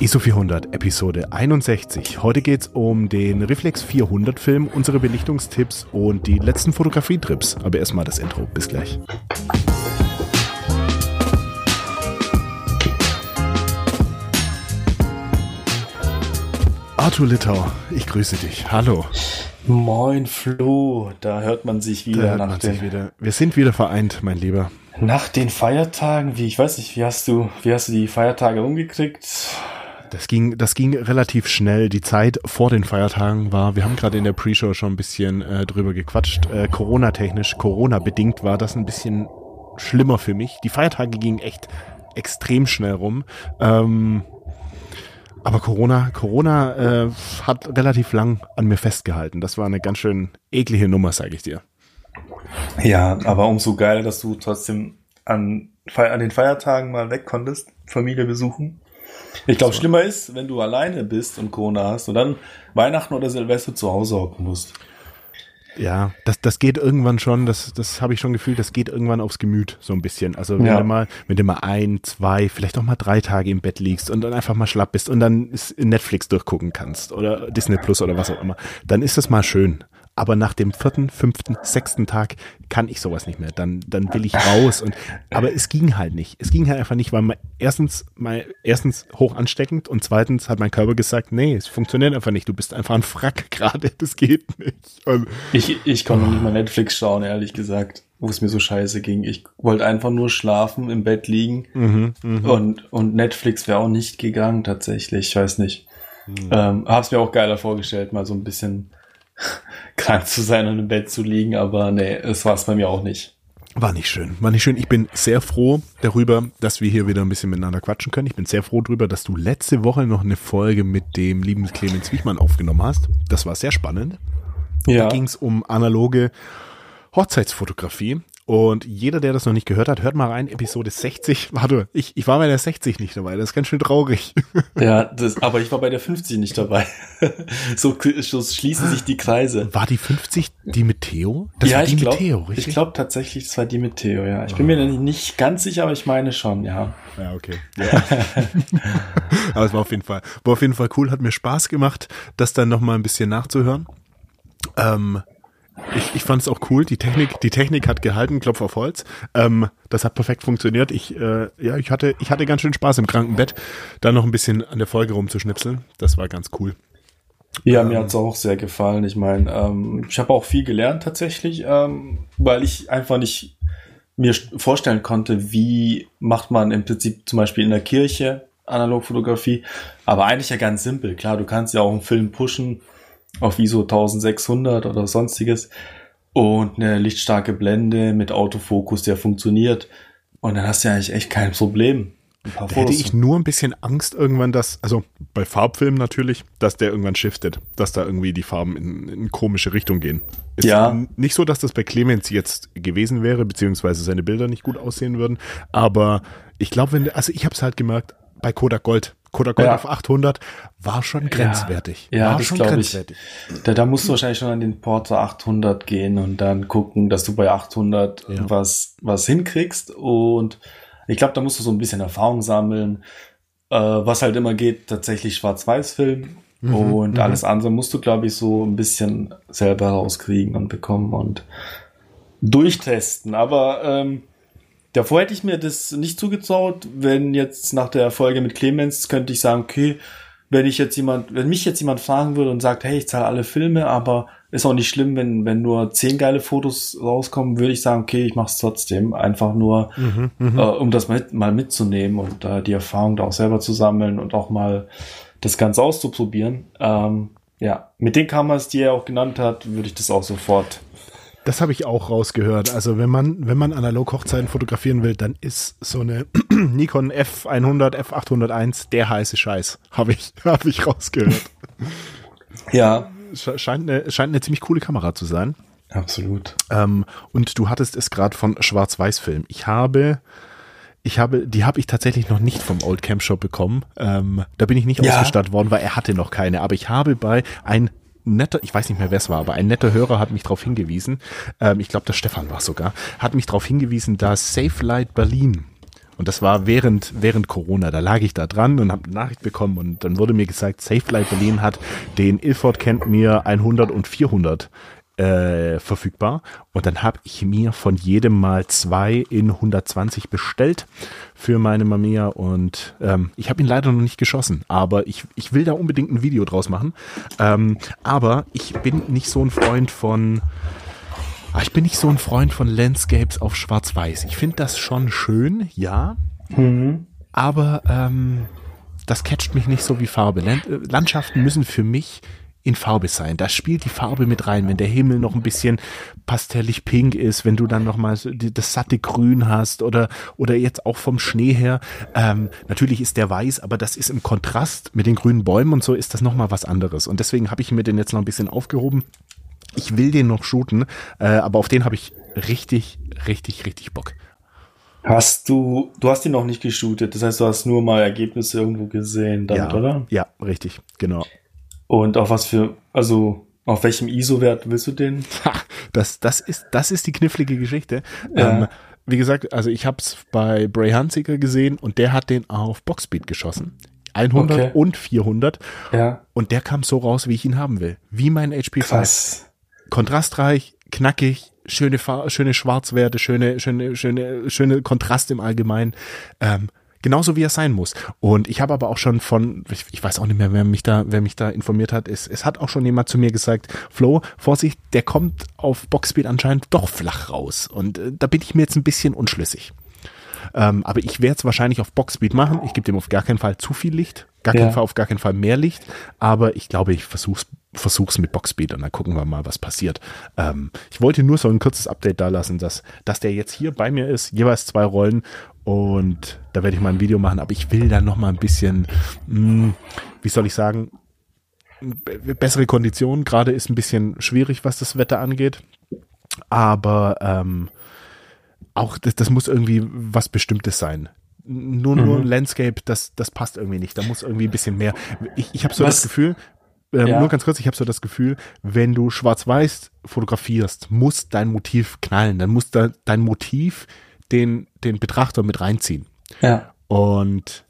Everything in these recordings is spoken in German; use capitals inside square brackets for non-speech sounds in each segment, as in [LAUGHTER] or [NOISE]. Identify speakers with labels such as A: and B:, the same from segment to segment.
A: ISO 400, Episode 61. Heute geht es um den Reflex 400 Film, unsere Belichtungstipps und die letzten Fotografietrips. Aber erstmal das Intro. Bis gleich. Arthur Littau, ich grüße dich. Hallo.
B: Moin Flo, da hört man sich wieder nach
A: man den wieder. Wir sind wieder vereint, mein Lieber.
B: Nach den Feiertagen, wie ich weiß nicht, wie hast du, wie hast du die Feiertage umgekriegt?
A: Das ging, das ging relativ schnell. Die Zeit vor den Feiertagen war, wir haben gerade in der Pre-Show schon ein bisschen äh, drüber gequatscht. Äh, Corona-technisch, Corona-bedingt war das ein bisschen schlimmer für mich. Die Feiertage gingen echt extrem schnell rum. Ähm, aber Corona, Corona äh, hat relativ lang an mir festgehalten. Das war eine ganz schön eklige Nummer, sage ich dir.
B: Ja, aber umso geiler, dass du trotzdem an, an den Feiertagen mal weg konntest, Familie besuchen. Ich glaube, so. schlimmer ist, wenn du alleine bist und Corona hast und dann Weihnachten oder Silvester zu Hause hocken musst.
A: Ja, das, das geht irgendwann schon, das, das habe ich schon gefühlt, das geht irgendwann aufs Gemüt so ein bisschen. Also wenn ja. du mal, wenn du mal ein, zwei, vielleicht auch mal drei Tage im Bett liegst und dann einfach mal schlapp bist und dann Netflix durchgucken kannst oder Disney Plus oder was auch immer, dann ist das mal schön aber nach dem vierten, fünften, sechsten Tag kann ich sowas nicht mehr. Dann, dann will ich raus und, aber es ging halt nicht. Es ging halt einfach nicht, weil man erstens mal, erstens hoch ansteckend und zweitens hat mein Körper gesagt, nee, es funktioniert einfach nicht. Du bist einfach ein Frack [LAUGHS] gerade. Das geht nicht. Und,
B: ich, ich konnte oh. nicht mal Netflix schauen, ehrlich gesagt, wo es mir so scheiße ging. Ich wollte einfach nur schlafen, im Bett liegen mhm, mh. und, und Netflix wäre auch nicht gegangen, tatsächlich. Ich weiß nicht. Mhm. Ähm, hab's mir auch geiler vorgestellt, mal so ein bisschen [LAUGHS] krank zu sein und im Bett zu liegen, aber nee, es war es bei mir auch nicht.
A: War nicht schön, war nicht schön. Ich bin sehr froh darüber, dass wir hier wieder ein bisschen miteinander quatschen können. Ich bin sehr froh darüber, dass du letzte Woche noch eine Folge mit dem lieben Clemens Wichmann aufgenommen hast. Das war sehr spannend. Ja. Da ging es um analoge Hochzeitsfotografie. Und jeder, der das noch nicht gehört hat, hört mal rein, Episode 60. [LAUGHS] Warte, ich, ich war bei der 60 nicht dabei, das ist ganz schön traurig. [LAUGHS]
B: Ja, das, aber ich war bei der 50 nicht dabei. [LAUGHS] so, so schließen sich die Kreise.
A: War die 50 die mit Theo?
B: Das ja, war die ich glaub, mit Theo, richtig? Ich glaube tatsächlich, es war die mit Theo, ja. Ich bin mir nicht ganz sicher, aber ich meine schon, ja.
A: Ja, okay. Ja. aber es war auf jeden Fall, war auf jeden Fall cool, hat mir Spaß gemacht, das dann nochmal ein bisschen nachzuhören. Ähm, ich, ich fand es auch cool. Die Technik, die Technik hat gehalten, Klopf auf Holz. Ähm, das hat perfekt funktioniert. Ich, äh, ja, ich hatte, ich hatte ganz schön Spaß im Krankenbett, da noch ein bisschen an der Folge rumzuschnipseln. Das war ganz cool.
B: Ja, ähm, mir hat's auch sehr gefallen. Ich meine, ähm, ich habe auch viel gelernt tatsächlich, ähm, weil ich einfach nicht mir vorstellen konnte, wie macht man im Prinzip zum Beispiel in der Kirche Analogfotografie. Aber eigentlich ja ganz simpel. Klar, du kannst ja auch einen Film pushen auf ISO 1600 oder sonstiges und eine lichtstarke Blende mit Autofokus, der funktioniert. Und dann hast du ja eigentlich echt kein Problem.
A: Da hätte ich nur ein bisschen Angst irgendwann, dass, also bei Farbfilmen natürlich, dass der irgendwann shiftet, dass da irgendwie die Farben in, in komische Richtung gehen. Ist ja. nicht so, dass das bei Clemens jetzt gewesen wäre, beziehungsweise seine Bilder nicht gut aussehen würden, aber ich glaube, wenn, also ich habe es halt gemerkt, bei Kodak Gold, Kodak Gold ja. auf 800 war schon grenzwertig.
B: Ja,
A: war
B: das schon grenzwertig. Ich. Da, da musst du wahrscheinlich schon an den Porter 800 gehen und dann gucken, dass du bei 800 ja. was, was hinkriegst. Und ich glaube, da musst du so ein bisschen Erfahrung sammeln. Äh, was halt immer geht, tatsächlich Schwarz-Weiß-Film. Mhm, und mhm. alles andere musst du, glaube ich, so ein bisschen selber rauskriegen und bekommen und durchtesten. Aber ähm, Davor hätte ich mir das nicht zugetraut. Wenn jetzt nach der Folge mit Clemens könnte ich sagen, okay, wenn ich jetzt jemand, wenn mich jetzt jemand fragen würde und sagt, hey, ich zahle alle Filme, aber ist auch nicht schlimm, wenn, wenn nur zehn geile Fotos rauskommen, würde ich sagen, okay, ich mache es trotzdem. Einfach nur, mhm, mhm, äh, um das mit, mal mitzunehmen und äh, die Erfahrung da auch selber zu sammeln und auch mal das Ganze auszuprobieren. Ähm, ja, mit den Kameras, die er auch genannt hat, würde ich das auch sofort
A: das habe ich auch rausgehört. Also wenn man, wenn man analog Hochzeiten fotografieren will, dann ist so eine [CLEARS THROAT] Nikon F100, F801 der heiße Scheiß. Habe ich, [LAUGHS] habe ich rausgehört.
B: Ja.
A: Scheint eine, scheint eine ziemlich coole Kamera zu sein.
B: Absolut.
A: Ähm, und du hattest es gerade von Schwarz-Weiß-Film. Ich habe, ich habe, die habe ich tatsächlich noch nicht vom Old Camp Shop bekommen. Ähm, da bin ich nicht ja. ausgestattet worden, weil er hatte noch keine. Aber ich habe bei ein netter, ich weiß nicht mehr, wer es war, aber ein netter Hörer hat mich darauf hingewiesen, ähm, ich glaube, der Stefan war sogar, hat mich darauf hingewiesen, dass Safe Light Berlin Und das war während, während Corona. Da lag ich da dran und habe eine Nachricht bekommen und dann wurde mir gesagt, Safely Berlin hat den Ilford kennt mir 100 und 400 äh, verfügbar. Und dann habe ich mir von jedem mal zwei in 120 bestellt für meine Mamiya. Und ähm, ich habe ihn leider noch nicht geschossen, aber ich, ich will da unbedingt ein Video draus machen. Ähm, aber ich bin nicht so ein Freund von Ah, ich bin nicht so ein Freund von Landscapes auf Schwarz-Weiß. Ich finde das schon schön, ja. Mhm. Aber ähm, das catcht mich nicht so wie Farbe. Land Landschaften müssen für mich in Farbe sein. Da spielt die Farbe mit rein, wenn der Himmel noch ein bisschen pastellig pink ist, wenn du dann noch mal das satte Grün hast oder oder jetzt auch vom Schnee her. Ähm, natürlich ist der weiß, aber das ist im Kontrast mit den grünen Bäumen und so ist das noch mal was anderes. Und deswegen habe ich mir den jetzt noch ein bisschen aufgehoben ich will den noch shooten, äh, aber auf den habe ich richtig, richtig, richtig Bock.
B: Hast du, du hast ihn noch nicht geshootet, das heißt, du hast nur mal Ergebnisse irgendwo gesehen damit,
A: ja,
B: oder?
A: Ja, richtig, genau.
B: Und auf was für, also auf welchem ISO-Wert willst du den?
A: das, das ist, das ist die knifflige Geschichte. Ja. Ähm, wie gesagt, also ich habe es bei Bray Hunziker gesehen und der hat den auf Boxspeed geschossen. 100 okay. und 400.
B: Ja.
A: Und der kam so raus, wie ich ihn haben will. Wie mein HP5.
B: Krass
A: kontrastreich, knackig, schöne, schöne Schwarzwerte, schöne, schöne, schöne, schöne Kontrast im Allgemeinen. Ähm, genauso wie er sein muss. Und ich habe aber auch schon von, ich, ich, weiß auch nicht mehr, wer mich da, wer mich da informiert hat, es, es hat auch schon jemand zu mir gesagt, Flo, Vorsicht, der kommt auf Boxspeed anscheinend doch flach raus. Und äh, da bin ich mir jetzt ein bisschen unschlüssig. Ähm, aber ich werde es wahrscheinlich auf Boxspeed machen. Ich gebe dem auf gar keinen Fall zu viel Licht, gar ja. keinen Fall auf gar keinen Fall mehr Licht. Aber ich glaube, ich versuche es versuch's mit Boxspeed und dann gucken wir mal, was passiert. Ähm, ich wollte nur so ein kurzes Update da lassen, dass, dass der jetzt hier bei mir ist, jeweils zwei Rollen und da werde ich mal ein Video machen, aber ich will dann noch mal ein bisschen, mh, hm, wie soll ich sagen, bessere Konditionen. Gerade ist ein bisschen schwierig, was das Wetter angeht, aber ähm, auch das, das muss irgendwie was Bestimmtes sein nur nur mhm. Landscape, das das passt irgendwie nicht. Da muss irgendwie ein bisschen mehr. Ich, ich habe so was, das Gefühl, ähm, ja. Nur ganz kurz, ich habe so das Gefühl, wenn du schwarz-weiß fotografierst, muss dein Motiv knallen. Dann muss da dein Motiv den, den Betrachter mit reinziehen.
B: Ja.
A: Und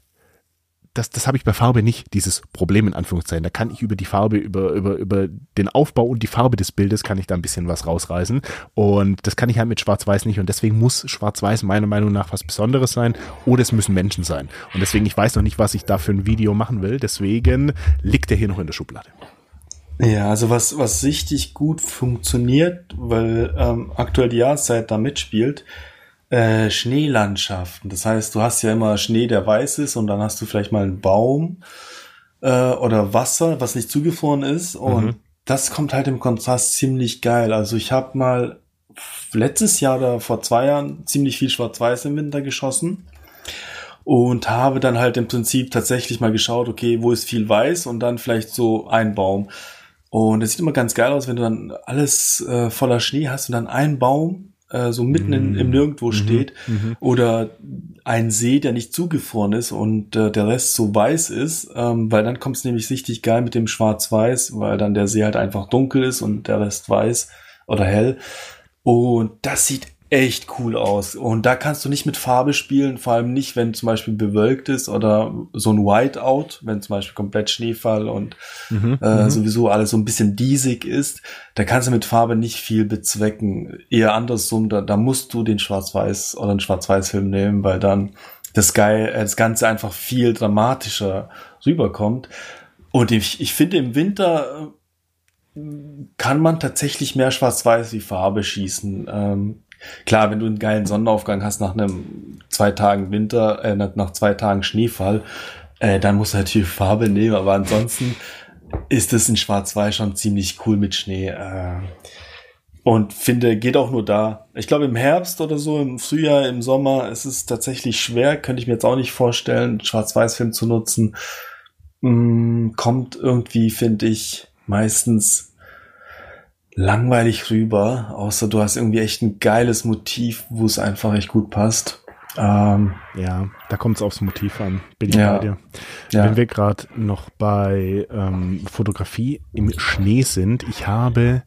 A: das, das habe ich bei Farbe nicht, dieses Problem in Anführungszeichen. Da kann ich über die Farbe, über, über, über den Aufbau und die Farbe des Bildes kann ich da ein bisschen was rausreißen. Und das kann ich halt mit Schwarz-Weiß nicht. Und deswegen muss Schwarz-Weiß meiner Meinung nach was Besonderes sein. Oder es müssen Menschen sein. Und deswegen, ich weiß noch nicht, was ich da für ein Video machen will. Deswegen liegt der hier noch in der Schublade.
B: Ja, also was, was richtig gut funktioniert, weil ähm, aktuell die Jahreszeit da mitspielt, äh, Schneelandschaften. Das heißt, du hast ja immer Schnee, der weiß ist, und dann hast du vielleicht mal einen Baum äh, oder Wasser, was nicht zugefroren ist. Und mhm. das kommt halt im Kontrast ziemlich geil. Also ich habe mal letztes Jahr oder vor zwei Jahren ziemlich viel Schwarz-Weiß im Winter geschossen und habe dann halt im Prinzip tatsächlich mal geschaut, okay, wo ist viel weiß und dann vielleicht so ein Baum. Und es sieht immer ganz geil aus, wenn du dann alles äh, voller Schnee hast und dann ein Baum äh, so mitten in, im mhm. Nirgendwo mhm. steht mhm. oder ein See, der nicht zugefroren ist und äh, der Rest so weiß ist, ähm, weil dann kommt es nämlich richtig geil mit dem Schwarz-Weiß, weil dann der See halt einfach dunkel ist und der Rest weiß oder hell. Und das sieht echt cool aus. Und da kannst du nicht mit Farbe spielen, vor allem nicht, wenn zum Beispiel bewölkt ist oder so ein Whiteout, wenn zum Beispiel komplett Schneefall und mhm, äh, mhm. sowieso alles so ein bisschen diesig ist. Da kannst du mit Farbe nicht viel bezwecken. Eher andersrum, da, da musst du den Schwarz-Weiß oder einen Schwarz-Weiß-Film nehmen, weil dann das, geil, äh, das Ganze einfach viel dramatischer rüberkommt. Und ich, ich finde im Winter äh, kann man tatsächlich mehr Schwarz-Weiß wie Farbe schießen. Ähm, Klar, wenn du einen geilen Sonnenaufgang hast nach einem zwei Tagen Winter, äh, nach zwei Tagen Schneefall, äh, dann musst du natürlich Farbe nehmen, aber ansonsten ist es in Schwarz-Weiß schon ziemlich cool mit Schnee. Äh, und finde, geht auch nur da. Ich glaube, im Herbst oder so, im Frühjahr, im Sommer, ist es tatsächlich schwer, könnte ich mir jetzt auch nicht vorstellen, Schwarz-Weiß-Film zu nutzen. Mm, kommt irgendwie, finde ich, meistens langweilig rüber, außer du hast irgendwie echt ein geiles Motiv, wo es einfach echt gut passt.
A: Ähm, ja, da kommt es aufs Motiv an, bin ich ja, bei dir. Ja. Wenn wir gerade noch bei ähm, Fotografie im Schnee sind, ich habe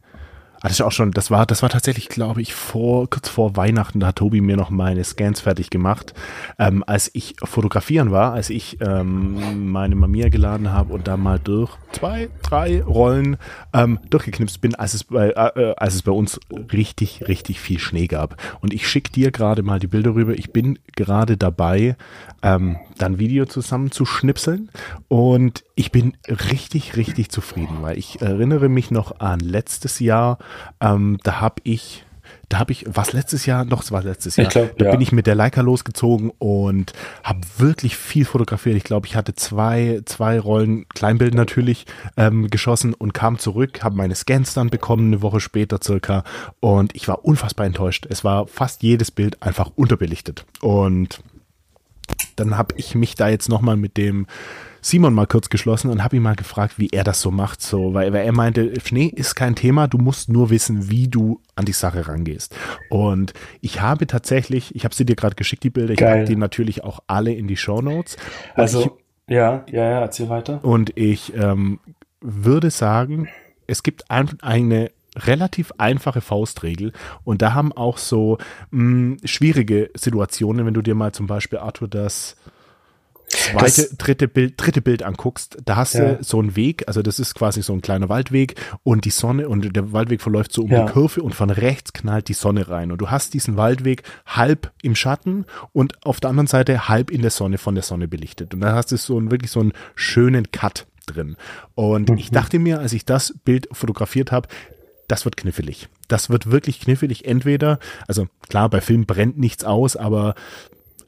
A: Ah, das ist auch schon, das war, das war tatsächlich, glaube ich, vor, kurz vor Weihnachten, da hat Tobi mir noch meine Scans fertig gemacht, ähm, als ich fotografieren war, als ich ähm, meine Mamiya geladen habe und da mal durch zwei, drei Rollen ähm, durchgeknipst bin, als es bei, äh, äh als es bei uns richtig, richtig viel Schnee gab. Und ich schicke dir gerade mal die Bilder rüber. Ich bin gerade dabei, ähm, dann Video zusammen zu schnipseln und ich bin richtig, richtig zufrieden, weil ich erinnere mich noch an letztes Jahr, ähm, da habe ich da habe ich, was letztes Jahr? Doch, es war letztes Jahr. Glaub, da ja. bin ich mit der Leica losgezogen und habe wirklich viel fotografiert. Ich glaube, ich hatte zwei, zwei Rollen Kleinbild natürlich ähm, geschossen und kam zurück, habe meine Scans dann bekommen, eine Woche später circa. Und ich war unfassbar enttäuscht. Es war fast jedes Bild einfach unterbelichtet. Und dann habe ich mich da jetzt nochmal mit dem Simon mal kurz geschlossen und habe ihn mal gefragt, wie er das so macht. So, weil, weil er meinte, Schnee ist kein Thema, du musst nur wissen, wie du an die Sache rangehst. Und ich habe tatsächlich, ich habe sie dir gerade geschickt, die Bilder, ich habe die natürlich auch alle in die Show Notes.
B: Also, ich, ja, ja, ja, erzähl weiter.
A: Und ich ähm, würde sagen, es gibt ein, eine relativ einfache Faustregel und da haben auch so mh, schwierige Situationen, wenn du dir mal zum Beispiel Arthur das zweite, das, dritte Bild, dritte Bild anguckst, da hast ja. du so einen Weg, also das ist quasi so ein kleiner Waldweg und die Sonne und der Waldweg verläuft so um ja. die Kurve und von rechts knallt die Sonne rein und du hast diesen Waldweg halb im Schatten und auf der anderen Seite halb in der Sonne von der Sonne belichtet und da hast du so einen, wirklich so einen schönen Cut drin. Und mhm. ich dachte mir, als ich das Bild fotografiert habe, das wird knifflig. Das wird wirklich knifflig. Entweder, also klar, bei Film brennt nichts aus, aber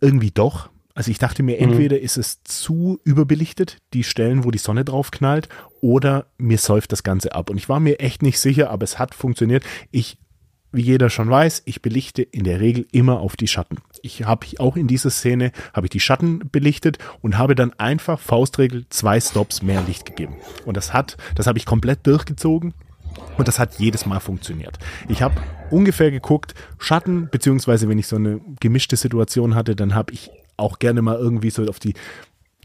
A: irgendwie doch. Also ich dachte mir, mhm. entweder ist es zu überbelichtet, die Stellen, wo die Sonne drauf knallt, oder mir säuft das Ganze ab. Und ich war mir echt nicht sicher, aber es hat funktioniert. Ich, wie jeder schon weiß, ich belichte in der Regel immer auf die Schatten. Ich habe auch in dieser Szene, habe ich die Schatten belichtet und habe dann einfach Faustregel zwei Stops mehr Licht gegeben. Und das hat, das habe ich komplett durchgezogen. Und das hat jedes Mal funktioniert. Ich habe ungefähr geguckt, Schatten, beziehungsweise wenn ich so eine gemischte Situation hatte, dann habe ich auch gerne mal irgendwie so auf die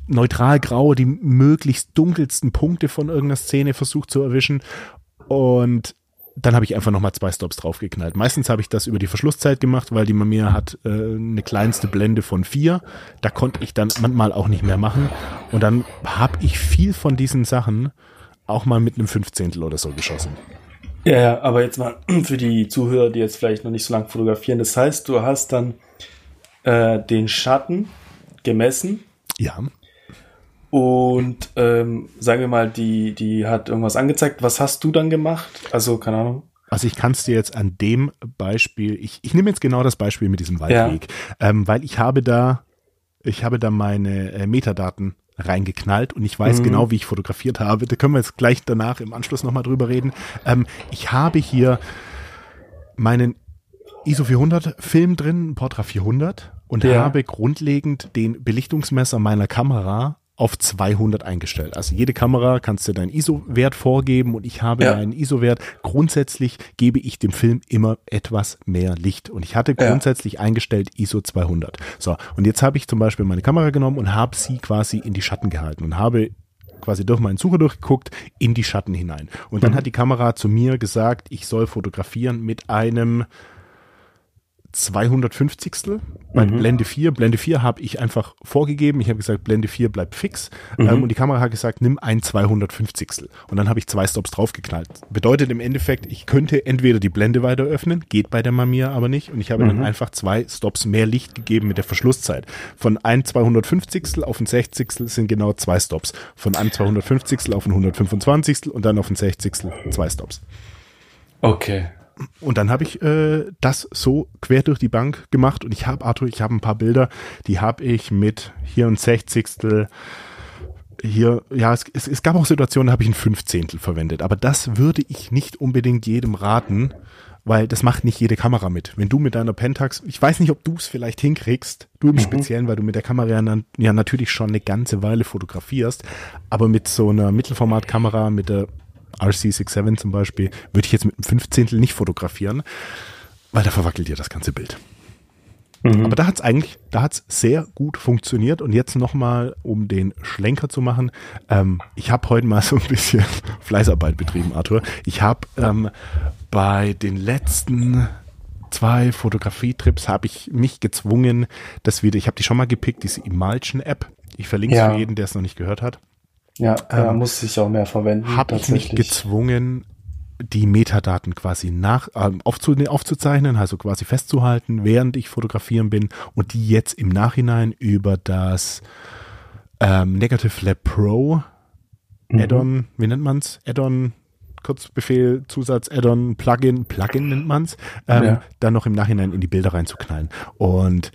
A: neutral graue, die möglichst dunkelsten Punkte von irgendeiner Szene versucht zu erwischen. Und dann habe ich einfach nochmal zwei Stops draufgeknallt. Meistens habe ich das über die Verschlusszeit gemacht, weil die Mamiya hat äh, eine kleinste Blende von vier. Da konnte ich dann manchmal auch nicht mehr machen. Und dann habe ich viel von diesen Sachen auch mal mit einem Fünfzehntel oder so geschossen.
B: Ja, aber jetzt mal [CLEARS THROAT] für die Zuhörer, die jetzt vielleicht noch nicht so lange fotografieren. Das heißt, du hast dann äh, den Schatten gemessen.
A: Ja.
B: Und ähm, sagen wir mal, die, die hat irgendwas angezeigt. Was hast du dann gemacht? Also, keine Ahnung.
A: Also ich kann es dir jetzt an dem Beispiel, ich, ich nehme jetzt genau das Beispiel mit diesem Waldweg, ja. ähm, weil ich habe da, ich habe da meine äh, Metadaten reingeknallt und ich weiß mhm. genau, wie ich fotografiert habe. Da können wir jetzt gleich danach im Anschluss nochmal drüber reden. Ähm, ich habe hier meinen ISO 400 Film drin, Portra 400 und ja. habe grundlegend den Belichtungsmesser meiner Kamera auf 200 eingestellt. Also jede Kamera kannst du deinen ISO-Wert vorgeben und ich habe ja. einen ISO-Wert. Grundsätzlich gebe ich dem Film immer etwas mehr Licht und ich hatte grundsätzlich ja. eingestellt ISO 200. So, und jetzt habe ich zum Beispiel meine Kamera genommen und habe sie quasi in die Schatten gehalten und habe quasi durch meinen Sucher durchgeguckt in die Schatten hinein. Und dann mhm. hat die Kamera zu mir gesagt, ich soll fotografieren mit einem 250. Bei mhm. Blende 4. Blende 4 habe ich einfach vorgegeben. Ich habe gesagt, Blende 4 bleibt fix. Mhm. Ähm, und die Kamera hat gesagt, nimm ein 250. Und dann habe ich zwei Stops draufgeknallt. Bedeutet im Endeffekt, ich könnte entweder die Blende weiter öffnen, geht bei der Mamiya aber nicht. Und ich habe mhm. dann einfach zwei Stops mehr Licht gegeben mit der Verschlusszeit. Von ein 250. auf ein 60. sind genau zwei Stops. Von einem 250. auf ein 125. und dann auf ein 60. zwei Stops.
B: Okay.
A: Und dann habe ich äh, das so quer durch die Bank gemacht und ich habe, Arthur, ich habe ein paar Bilder, die habe ich mit hier ein Sechzigstel, hier, ja, es, es, es gab auch Situationen, da habe ich ein Fünfzehntel verwendet, aber das würde ich nicht unbedingt jedem raten, weil das macht nicht jede Kamera mit. Wenn du mit deiner Pentax, ich weiß nicht, ob du es vielleicht hinkriegst, du im mhm. Speziellen, weil du mit der Kamera ja, ja natürlich schon eine ganze Weile fotografierst, aber mit so einer Mittelformatkamera, mit der RC67 zum Beispiel, würde ich jetzt mit einem Fünfzehntel nicht fotografieren, weil da verwackelt dir das ganze Bild. Mhm. Aber da hat es eigentlich, da hat es sehr gut funktioniert. Und jetzt nochmal, um den Schlenker zu machen. Ähm, ich habe heute mal [LAUGHS] so ein bisschen Fleißarbeit betrieben, Arthur. Ich habe ähm, bei den letzten zwei Fotografietrips habe ich mich gezwungen, das wieder, ich habe die schon mal gepickt, diese Emulsion-App. Ich verlinke es ja. für jeden, der es noch nicht gehört hat.
B: Ja, ähm, muss ich auch mehr verwenden.
A: Habe ich mich gezwungen, die Metadaten quasi nach äh, aufzu, aufzuzeichnen, also quasi festzuhalten, während ich fotografieren bin und die jetzt im Nachhinein über das ähm, Negative Lab Pro mhm. Add-on, wie nennt man's? Add-on Kurzbefehl, Zusatz, Add-on, Plugin, Plugin nennt man's, ähm, ja. dann noch im Nachhinein in die Bilder reinzuknallen. Und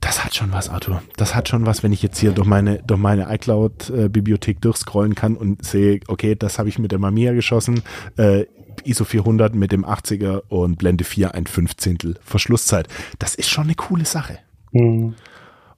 A: das hat schon was, Arthur. Das hat schon was, wenn ich jetzt hier durch meine, durch meine iCloud-Bibliothek durchscrollen kann und sehe, okay, das habe ich mit der Mamiya geschossen, äh, ISO 400 mit dem 80er und Blende 4 ein Fünfzehntel Verschlusszeit. Das ist schon eine coole Sache. Mhm.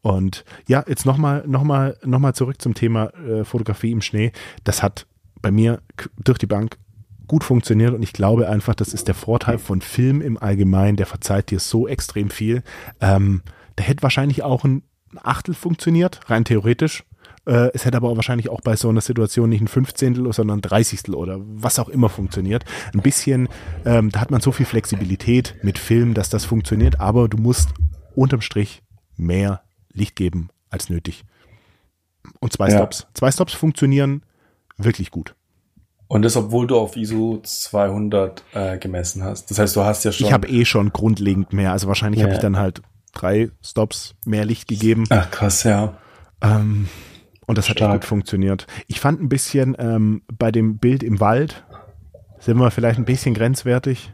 A: Und ja, jetzt nochmal noch mal, noch mal zurück zum Thema äh, Fotografie im Schnee. Das hat bei mir durch die Bank gut funktioniert und ich glaube einfach, das ist der Vorteil von Film im Allgemeinen, der verzeiht dir so extrem viel. Ähm, da hätte wahrscheinlich auch ein Achtel funktioniert, rein theoretisch. Äh, es hätte aber auch wahrscheinlich auch bei so einer Situation nicht ein Fünfzehntel, sondern ein Dreißigstel oder was auch immer funktioniert. Ein bisschen, ähm, da hat man so viel Flexibilität mit Film, dass das funktioniert, aber du musst unterm Strich mehr Licht geben als nötig. Und zwei ja. Stops. Zwei Stops funktionieren wirklich gut.
B: Und das, obwohl du auf ISO 200 äh, gemessen hast. Das heißt, du hast ja schon.
A: Ich habe eh schon grundlegend mehr. Also wahrscheinlich ja. habe ich dann halt drei Stops mehr Licht gegeben.
B: Ach krass, ja.
A: Ähm, und das Stark. hat echt gut funktioniert. Ich fand ein bisschen ähm, bei dem Bild im Wald sind wir vielleicht ein bisschen grenzwertig.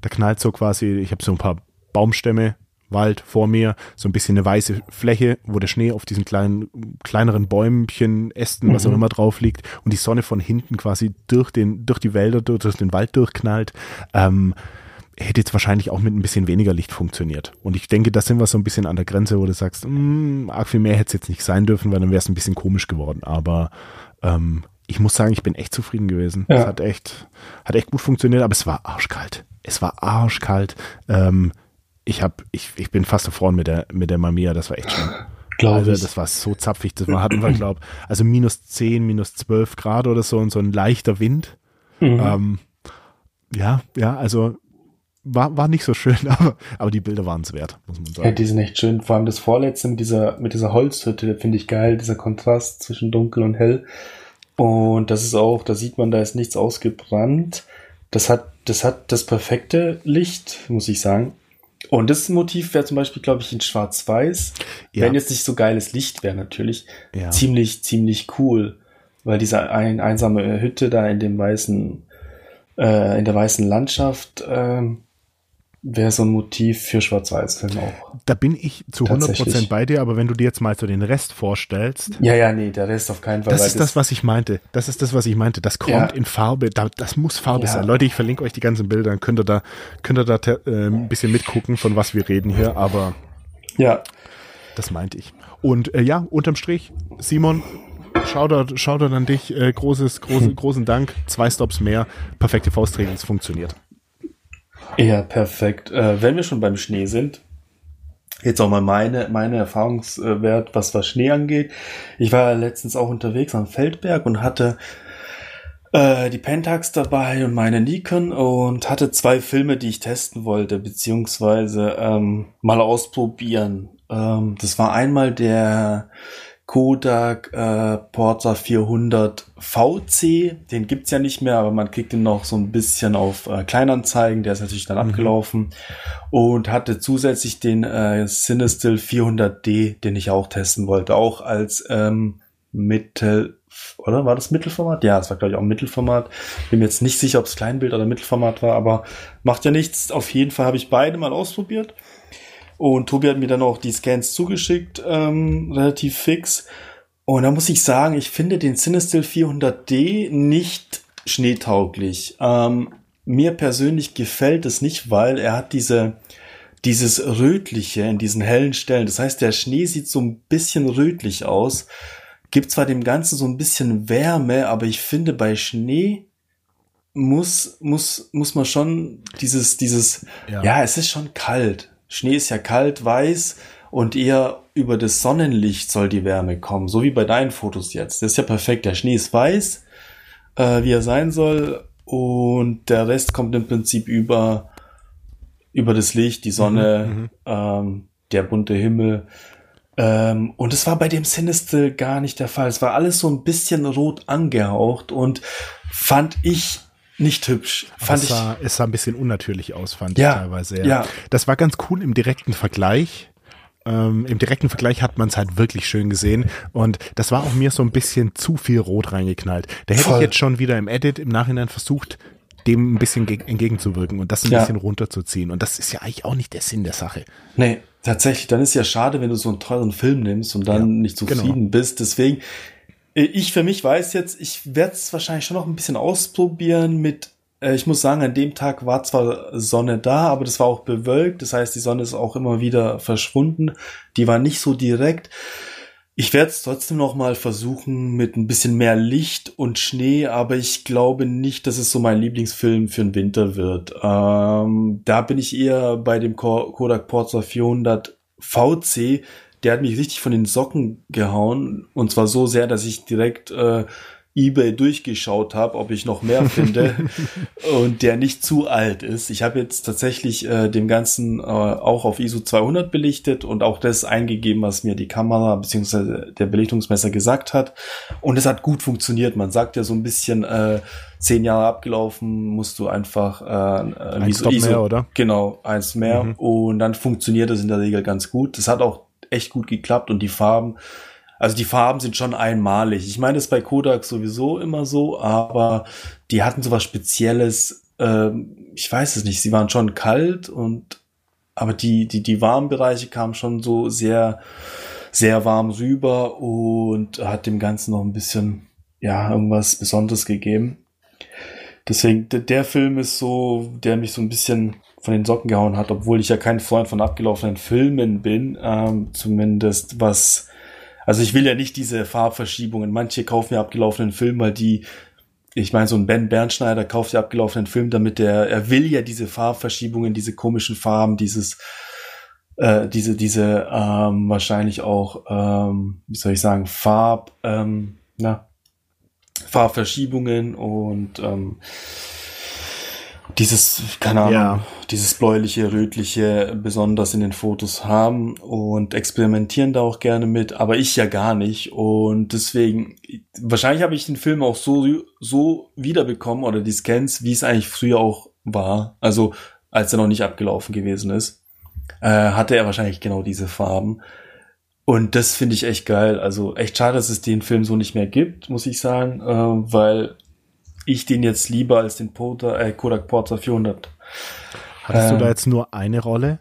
A: Da knallt so quasi, ich habe so ein paar Baumstämme Wald vor mir, so ein bisschen eine weiße Fläche, wo der Schnee auf diesen kleinen, kleineren Bäumchen, Ästen, was auch mhm. immer drauf liegt und die Sonne von hinten quasi durch den, durch die Wälder, durch, durch den Wald durchknallt. Ähm, hätte jetzt wahrscheinlich auch mit ein bisschen weniger Licht funktioniert. Und ich denke, da sind wir so ein bisschen an der Grenze, wo du sagst, mh, mm, arg viel mehr hätte es jetzt nicht sein dürfen, weil dann wäre es ein bisschen komisch geworden. Aber ähm, ich muss sagen, ich bin echt zufrieden gewesen. Es hat echt, hat echt gut funktioniert, aber es war arschkalt. Es war arschkalt. Ähm, ich habe, ich, ich bin fast erfroren mit der, mit der Mamiya, das war echt schön. Glaube also, das war so zapfig, das war, hatten wir, glaube also minus 10, minus 12 Grad oder so und so ein leichter Wind. Mhm. Ähm, ja, ja, also war, war nicht so schön, [LAUGHS] aber, aber die Bilder waren es wert, muss man sagen.
B: Ja, die sind echt schön. Vor allem das vorletzte mit dieser, mit dieser Holzhütte, finde ich geil, dieser Kontrast zwischen dunkel und hell. Und das ist auch, da sieht man, da ist nichts ausgebrannt. Das hat, das hat das perfekte Licht, muss ich sagen. Und das Motiv wäre zum Beispiel, glaube ich, in Schwarz-Weiß. Ja. Wenn jetzt nicht so geiles Licht wäre, natürlich. Ja. Ziemlich, ziemlich cool. Weil diese ein, einsame Hütte da in dem weißen, äh, in der weißen Landschaft, ähm, wäre so ein Motiv für Schwarz-Weiß-Filme auch.
A: Da bin ich zu 100% bei dir, aber wenn du dir jetzt mal so den Rest vorstellst.
B: Ja, ja, nee, der Rest auf keinen Fall.
A: Das ist das, das, was ich meinte. Das ist das, was ich meinte. Das kommt ja. in Farbe. Da, das muss Farbe ja. sein. Leute, ich verlinke euch die ganzen Bilder, dann könnt ihr da, könnt ihr da äh, ein bisschen mitgucken, von was wir reden hier, aber.
B: Ja.
A: Das meinte ich. Und äh, ja, unterm Strich, Simon, Shoutout, Shoutout an dich, äh, großes, große, großen Dank. Zwei Stops mehr, perfekte Faustregel, es funktioniert.
B: Ja, perfekt. Äh, wenn wir schon beim Schnee sind, jetzt auch mal meine, meine Erfahrungswert, was was Schnee angeht. Ich war letztens auch unterwegs am Feldberg und hatte äh, die Pentax dabei und meine Nikon und hatte zwei Filme, die ich testen wollte, beziehungsweise ähm, mal ausprobieren. Ähm, das war einmal der Kodak äh, Porta 400 VC, den gibt's ja nicht mehr, aber man kriegt ihn noch so ein bisschen auf äh, Kleinanzeigen, der ist natürlich dann mhm. abgelaufen und hatte zusätzlich den äh, Cinestill 400D, den ich auch testen wollte, auch als ähm, Mittel oder war das Mittelformat? Ja, es war glaube ich auch Mittelformat. Bin mir jetzt nicht sicher, ob es Kleinbild oder Mittelformat war, aber macht ja nichts. Auf jeden Fall habe ich beide mal ausprobiert und Tobi hat mir dann auch die Scans zugeschickt, ähm, relativ fix. Und da muss ich sagen, ich finde den Cinestill 400D nicht schneetauglich. Ähm, mir persönlich gefällt es nicht, weil er hat diese, dieses Rötliche in diesen hellen Stellen. Das heißt, der Schnee sieht so ein bisschen rötlich aus. Gibt zwar dem Ganzen so ein bisschen Wärme, aber ich finde bei Schnee muss, muss, muss man schon dieses, dieses, ja, ja es ist schon kalt. Schnee ist ja kalt, weiß und eher über das Sonnenlicht soll die Wärme kommen, so wie bei deinen Fotos jetzt. Das ist ja perfekt. Der Schnee ist weiß, äh, wie er sein soll und der Rest kommt im Prinzip über über das Licht, die Sonne, mhm, mhm. ähm, der bunte Himmel. Ähm, und es war bei dem Sinister gar nicht der Fall. Es war alles so ein bisschen rot angehaucht und fand ich nicht hübsch. Fand
A: es, sah, ich, es sah ein bisschen unnatürlich aus, fand
B: ja,
A: ich teilweise.
B: Ja. ja.
A: Das war ganz cool im direkten Vergleich. Ähm, Im direkten Vergleich hat man es halt wirklich schön gesehen und das war auch mir so ein bisschen zu viel Rot reingeknallt. Da hätte Voll. ich jetzt schon wieder im Edit im Nachhinein versucht, dem ein bisschen entgegenzuwirken und das ein ja. bisschen runterzuziehen. Und das ist ja eigentlich auch nicht der Sinn der Sache.
B: Nee, tatsächlich. Dann ist ja schade, wenn du so einen teuren Film nimmst und dann ja, nicht zufrieden genau. bist. Deswegen, ich für mich weiß jetzt, ich werde es wahrscheinlich schon noch ein bisschen ausprobieren mit äh, ich muss sagen, an dem Tag war zwar Sonne da, aber das war auch bewölkt. Das heißt, die Sonne ist auch immer wieder verschwunden. Die war nicht so direkt. Ich werde es trotzdem noch mal versuchen mit ein bisschen mehr Licht und Schnee, aber ich glaube nicht, dass es so mein Lieblingsfilm für den Winter wird. Ähm, da bin ich eher bei dem Kodak Portra 400 VC. Der hat mich richtig von den Socken gehauen und zwar so sehr, dass ich direkt äh, eBay durchgeschaut habe, ob ich noch mehr finde [LAUGHS] und der nicht zu alt ist. Ich habe jetzt tatsächlich äh, dem Ganzen äh, auch auf ISO 200 belichtet und auch das eingegeben, was mir die Kamera bzw. der Belichtungsmesser gesagt hat. Und es hat gut funktioniert. Man sagt ja so ein bisschen, äh, zehn Jahre abgelaufen, musst du einfach äh,
A: ein ISO, ISO, mehr, oder?
B: Genau, eins mehr. Mhm. Und dann funktioniert das in der Regel ganz gut. Das hat auch echt gut geklappt und die Farben also die Farben sind schon einmalig. Ich meine, das bei Kodak sowieso immer so, aber die hatten so was Spezielles. Ähm, ich weiß es nicht. Sie waren schon kalt und aber die die die warmen Bereiche kamen schon so sehr sehr warm rüber und hat dem Ganzen noch ein bisschen ja irgendwas Besonderes gegeben. Deswegen der Film ist so, der mich so ein bisschen von den Socken gehauen hat, obwohl ich ja kein Freund von abgelaufenen Filmen bin, ähm, zumindest was also ich will ja nicht diese Farbverschiebungen. Manche kaufen ja abgelaufenen Film, weil die, ich meine, so ein Ben Bernschneider kauft ja abgelaufenen Film, damit er, er will ja diese Farbverschiebungen, diese komischen Farben, dieses, äh, diese, diese ähm, wahrscheinlich auch, ähm, wie soll ich sagen, Farb, ähm, na, Farbverschiebungen und ähm, dieses, keine Ahnung, ja. dieses bläuliche, rötliche besonders in den Fotos haben und experimentieren da auch gerne mit, aber ich ja gar nicht und deswegen, wahrscheinlich habe ich den Film auch so, so wiederbekommen oder die Scans, wie es eigentlich früher auch war, also als er noch nicht abgelaufen gewesen ist, äh, hatte er wahrscheinlich genau diese Farben. Und das finde ich echt geil. Also echt schade, dass es den Film so nicht mehr gibt, muss ich sagen, äh, weil ich den jetzt lieber als den Porter, äh, Kodak Porter 400.
A: Hattest ähm, du da jetzt nur eine Rolle?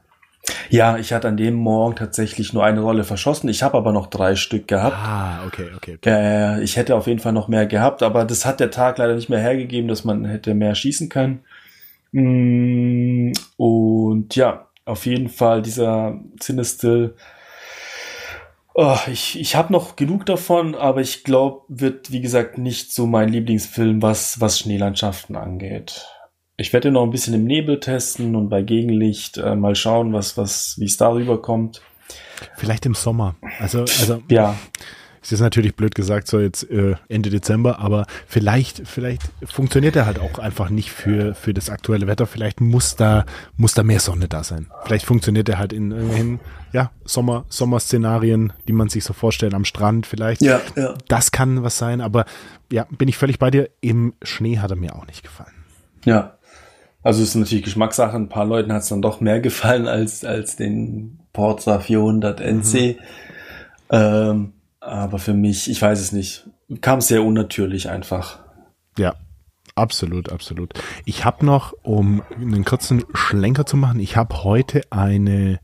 B: Ja, ich hatte an dem Morgen tatsächlich nur eine Rolle verschossen. Ich habe aber noch drei Stück gehabt.
A: Ah, okay, okay.
B: okay. Äh, ich hätte auf jeden Fall noch mehr gehabt, aber das hat der Tag leider nicht mehr hergegeben, dass man hätte mehr schießen können. Mm, und ja, auf jeden Fall dieser Cinestill Oh, ich ich habe noch genug davon, aber ich glaube, wird, wie gesagt, nicht so mein Lieblingsfilm, was, was Schneelandschaften angeht. Ich werde noch ein bisschen im Nebel testen und bei Gegenlicht äh, mal schauen, was, was, wie es darüber kommt.
A: Vielleicht im Sommer. Also, also
B: ja.
A: Es ist natürlich blöd gesagt, so jetzt äh, Ende Dezember, aber vielleicht, vielleicht funktioniert er halt auch einfach nicht für, für das aktuelle Wetter. Vielleicht muss da, muss da mehr Sonne da sein. Vielleicht funktioniert er halt in irgendwelchen, ja, Sommer, Sommerszenarien, die man sich so vorstellt, am Strand vielleicht.
B: Ja, ja.
A: Das kann was sein, aber ja, bin ich völlig bei dir. Im Schnee hat er mir auch nicht gefallen.
B: Ja. Also es ist natürlich Geschmackssache. Ein paar Leuten hat es dann doch mehr gefallen als, als den Porza 400 NC. Mhm. Ähm, aber für mich, ich weiß es nicht, kam sehr unnatürlich einfach.
A: Ja, absolut, absolut. Ich habe noch, um einen kurzen Schlenker zu machen, ich habe heute eine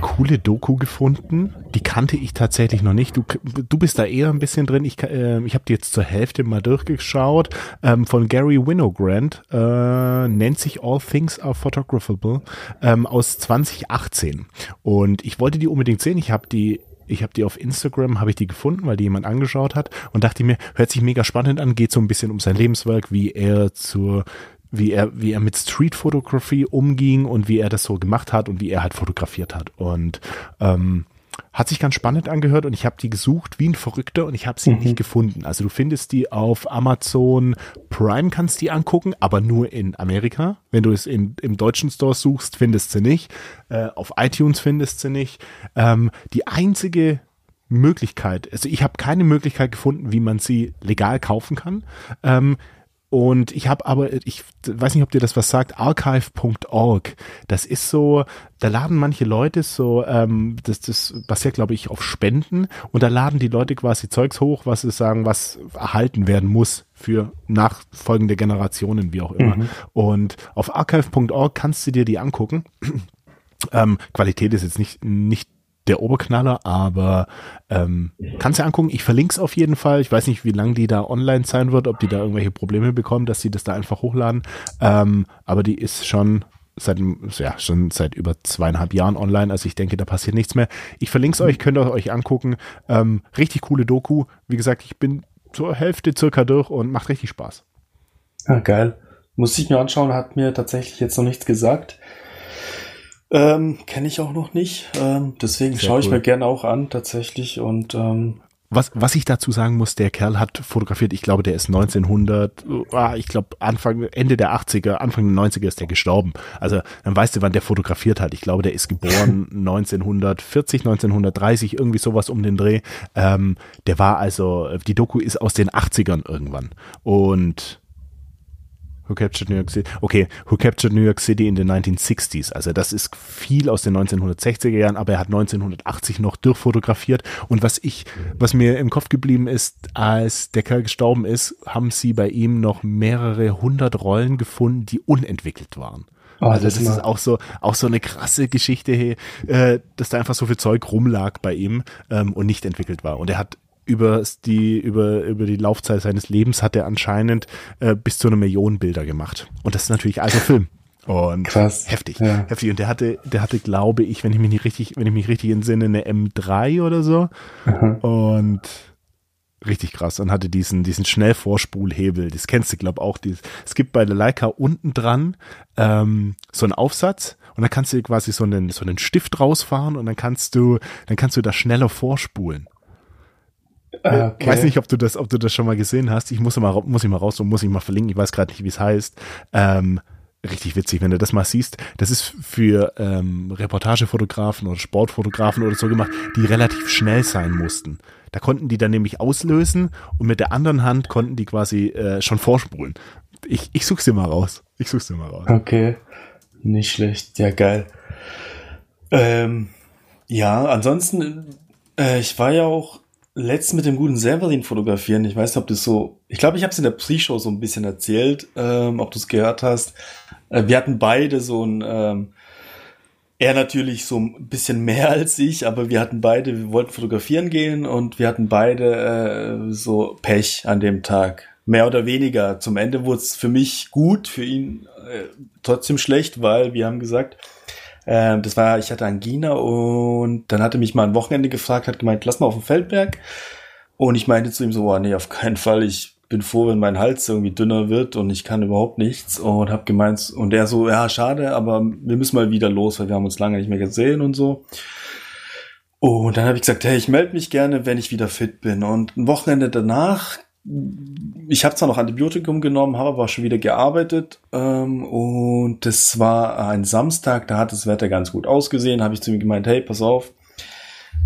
A: coole Doku gefunden. Die kannte ich tatsächlich noch nicht. Du, du bist da eher ein bisschen drin. Ich, äh, ich habe die jetzt zur Hälfte mal durchgeschaut. Ähm, von Gary Winogrand. Äh, nennt sich All Things Are Photographable. Ähm, aus 2018. Und ich wollte die unbedingt sehen. Ich habe die ich habe die auf Instagram, habe ich die gefunden, weil die jemand angeschaut hat und dachte mir, hört sich mega spannend an, geht so ein bisschen um sein Lebenswerk, wie er zur wie er, wie er mit Street-Fotografie umging und wie er das so gemacht hat und wie er halt fotografiert hat. Und ähm, hat sich ganz spannend angehört und ich habe die gesucht wie ein Verrückter und ich habe sie mhm. nicht gefunden. Also du findest die auf Amazon Prime, kannst die angucken, aber nur in Amerika. Wenn du es in, im deutschen Store suchst, findest du sie nicht. Äh, auf iTunes findest du sie nicht. Ähm, die einzige Möglichkeit, also ich habe keine Möglichkeit gefunden, wie man sie legal kaufen kann. Ähm, und ich habe aber, ich weiß nicht, ob dir das was sagt, archive.org. Das ist so, da laden manche Leute so, ähm, das, das basiert, glaube ich, auf Spenden und da laden die Leute quasi Zeugs hoch, was sie sagen, was erhalten werden muss für nachfolgende Generationen, wie auch immer. Mhm. Und auf archive.org kannst du dir die angucken. [CLEARS THROAT] Ähm, Qualität ist jetzt nicht, nicht der Oberknaller, aber ähm, kannst du angucken. Ich verlinke es auf jeden Fall. Ich weiß nicht, wie lange die da online sein wird, ob die da irgendwelche Probleme bekommen, dass sie das da einfach hochladen. Ähm, aber die ist schon seit ja schon seit über zweieinhalb Jahren online. Also ich denke, da passiert nichts mehr. Ich verlinke es euch, könnt ihr euch angucken. Ähm, richtig coole Doku. Wie gesagt, ich bin zur Hälfte circa durch und macht richtig Spaß.
B: Ja, geil. Muss ich mir anschauen, hat mir tatsächlich jetzt noch nichts gesagt. Ähm, Kenne ich auch noch nicht. Ähm, deswegen schaue ich cool. mir gerne auch an, tatsächlich. Und ähm,
A: was, was ich dazu sagen muss, der Kerl hat fotografiert, ich glaube, der ist 1900, ah, ich glaube, Anfang, Ende der 80er, Anfang der 90er ist der gestorben. Also, dann weißt du, wann der fotografiert hat. Ich glaube, der ist geboren [LAUGHS] 1940, 1930, irgendwie sowas um den Dreh. Ähm, der war also, die Doku ist aus den 80ern irgendwann. Und Who Captured New York City? Okay, Who Captured New York City in den 1960s. Also das ist viel aus den 1960er Jahren, aber er hat 1980 noch durchfotografiert. Und was ich, was mir im Kopf geblieben ist, als der Kerl gestorben ist, haben sie bei ihm noch mehrere hundert Rollen gefunden, die unentwickelt waren. Oh, also das, das ist auch so, auch so eine krasse Geschichte, hey, äh, dass da einfach so viel Zeug rumlag bei ihm ähm, und nicht entwickelt war. Und er hat über die, über, über die Laufzeit seines Lebens hat er anscheinend äh, bis zu einer Million Bilder gemacht. Und das ist natürlich alter Film. Und Krass. heftig, ja. heftig. Und der hatte, der hatte, glaube ich, wenn ich mich nicht richtig, wenn ich mich richtig entsinne, eine M3 oder so. Mhm. Und richtig krass. Und hatte diesen, diesen Schnellvorspulhebel. Das kennst du, glaube ich, auch. Es gibt bei der Leica unten dran ähm, so einen Aufsatz und dann kannst du quasi so einen, so einen Stift rausfahren und dann kannst du, dann kannst du da schneller vorspulen. Ah, okay. Weiß nicht, ob du das, ob du das schon mal gesehen hast. Ich muss mal, muss ich mal raus und muss ich mal verlinken. Ich weiß gerade nicht, wie es heißt. Ähm, richtig witzig, wenn du das mal siehst. Das ist für ähm, Reportagefotografen oder Sportfotografen oder so gemacht, die relativ schnell sein mussten. Da konnten die dann nämlich auslösen und mit der anderen Hand konnten die quasi äh, schon vorspulen. Ich, ich such's dir mal raus. Ich such's dir mal raus.
B: Okay. Nicht schlecht. Ja, geil. Ähm, ja, ansonsten, äh, ich war ja auch letztens mit dem guten Severin fotografieren. Ich weiß nicht, ob das so, ich glaube, ich habe es in der Pre-Show so ein bisschen erzählt, ähm, ob du es gehört hast. Äh, wir hatten beide so ein, ähm, er natürlich so ein bisschen mehr [LAUGHS] als ich, aber wir hatten beide, wir wollten fotografieren gehen und wir hatten beide äh, so Pech an dem Tag. Mehr oder weniger. Zum Ende wurde es für mich gut, für ihn äh, trotzdem schlecht, weil wir haben gesagt, ähm, das war, ich hatte Angina und dann hatte mich mal ein Wochenende gefragt, hat gemeint, lass mal auf den Feldberg. Und ich meinte zu ihm so, oh, nee, auf keinen Fall. Ich bin froh, wenn mein Hals irgendwie dünner wird und ich kann überhaupt nichts. Und hab gemeint, und er so, ja, schade, aber wir müssen mal wieder los, weil wir haben uns lange nicht mehr gesehen und so. Und dann habe ich gesagt, hey, ich melde mich gerne, wenn ich wieder fit bin. Und ein Wochenende danach ich habe zwar noch Antibiotikum genommen, habe aber schon wieder gearbeitet ähm, und das war ein Samstag, da hat das Wetter ganz gut ausgesehen, habe ich zu ihm gemeint, hey, pass auf,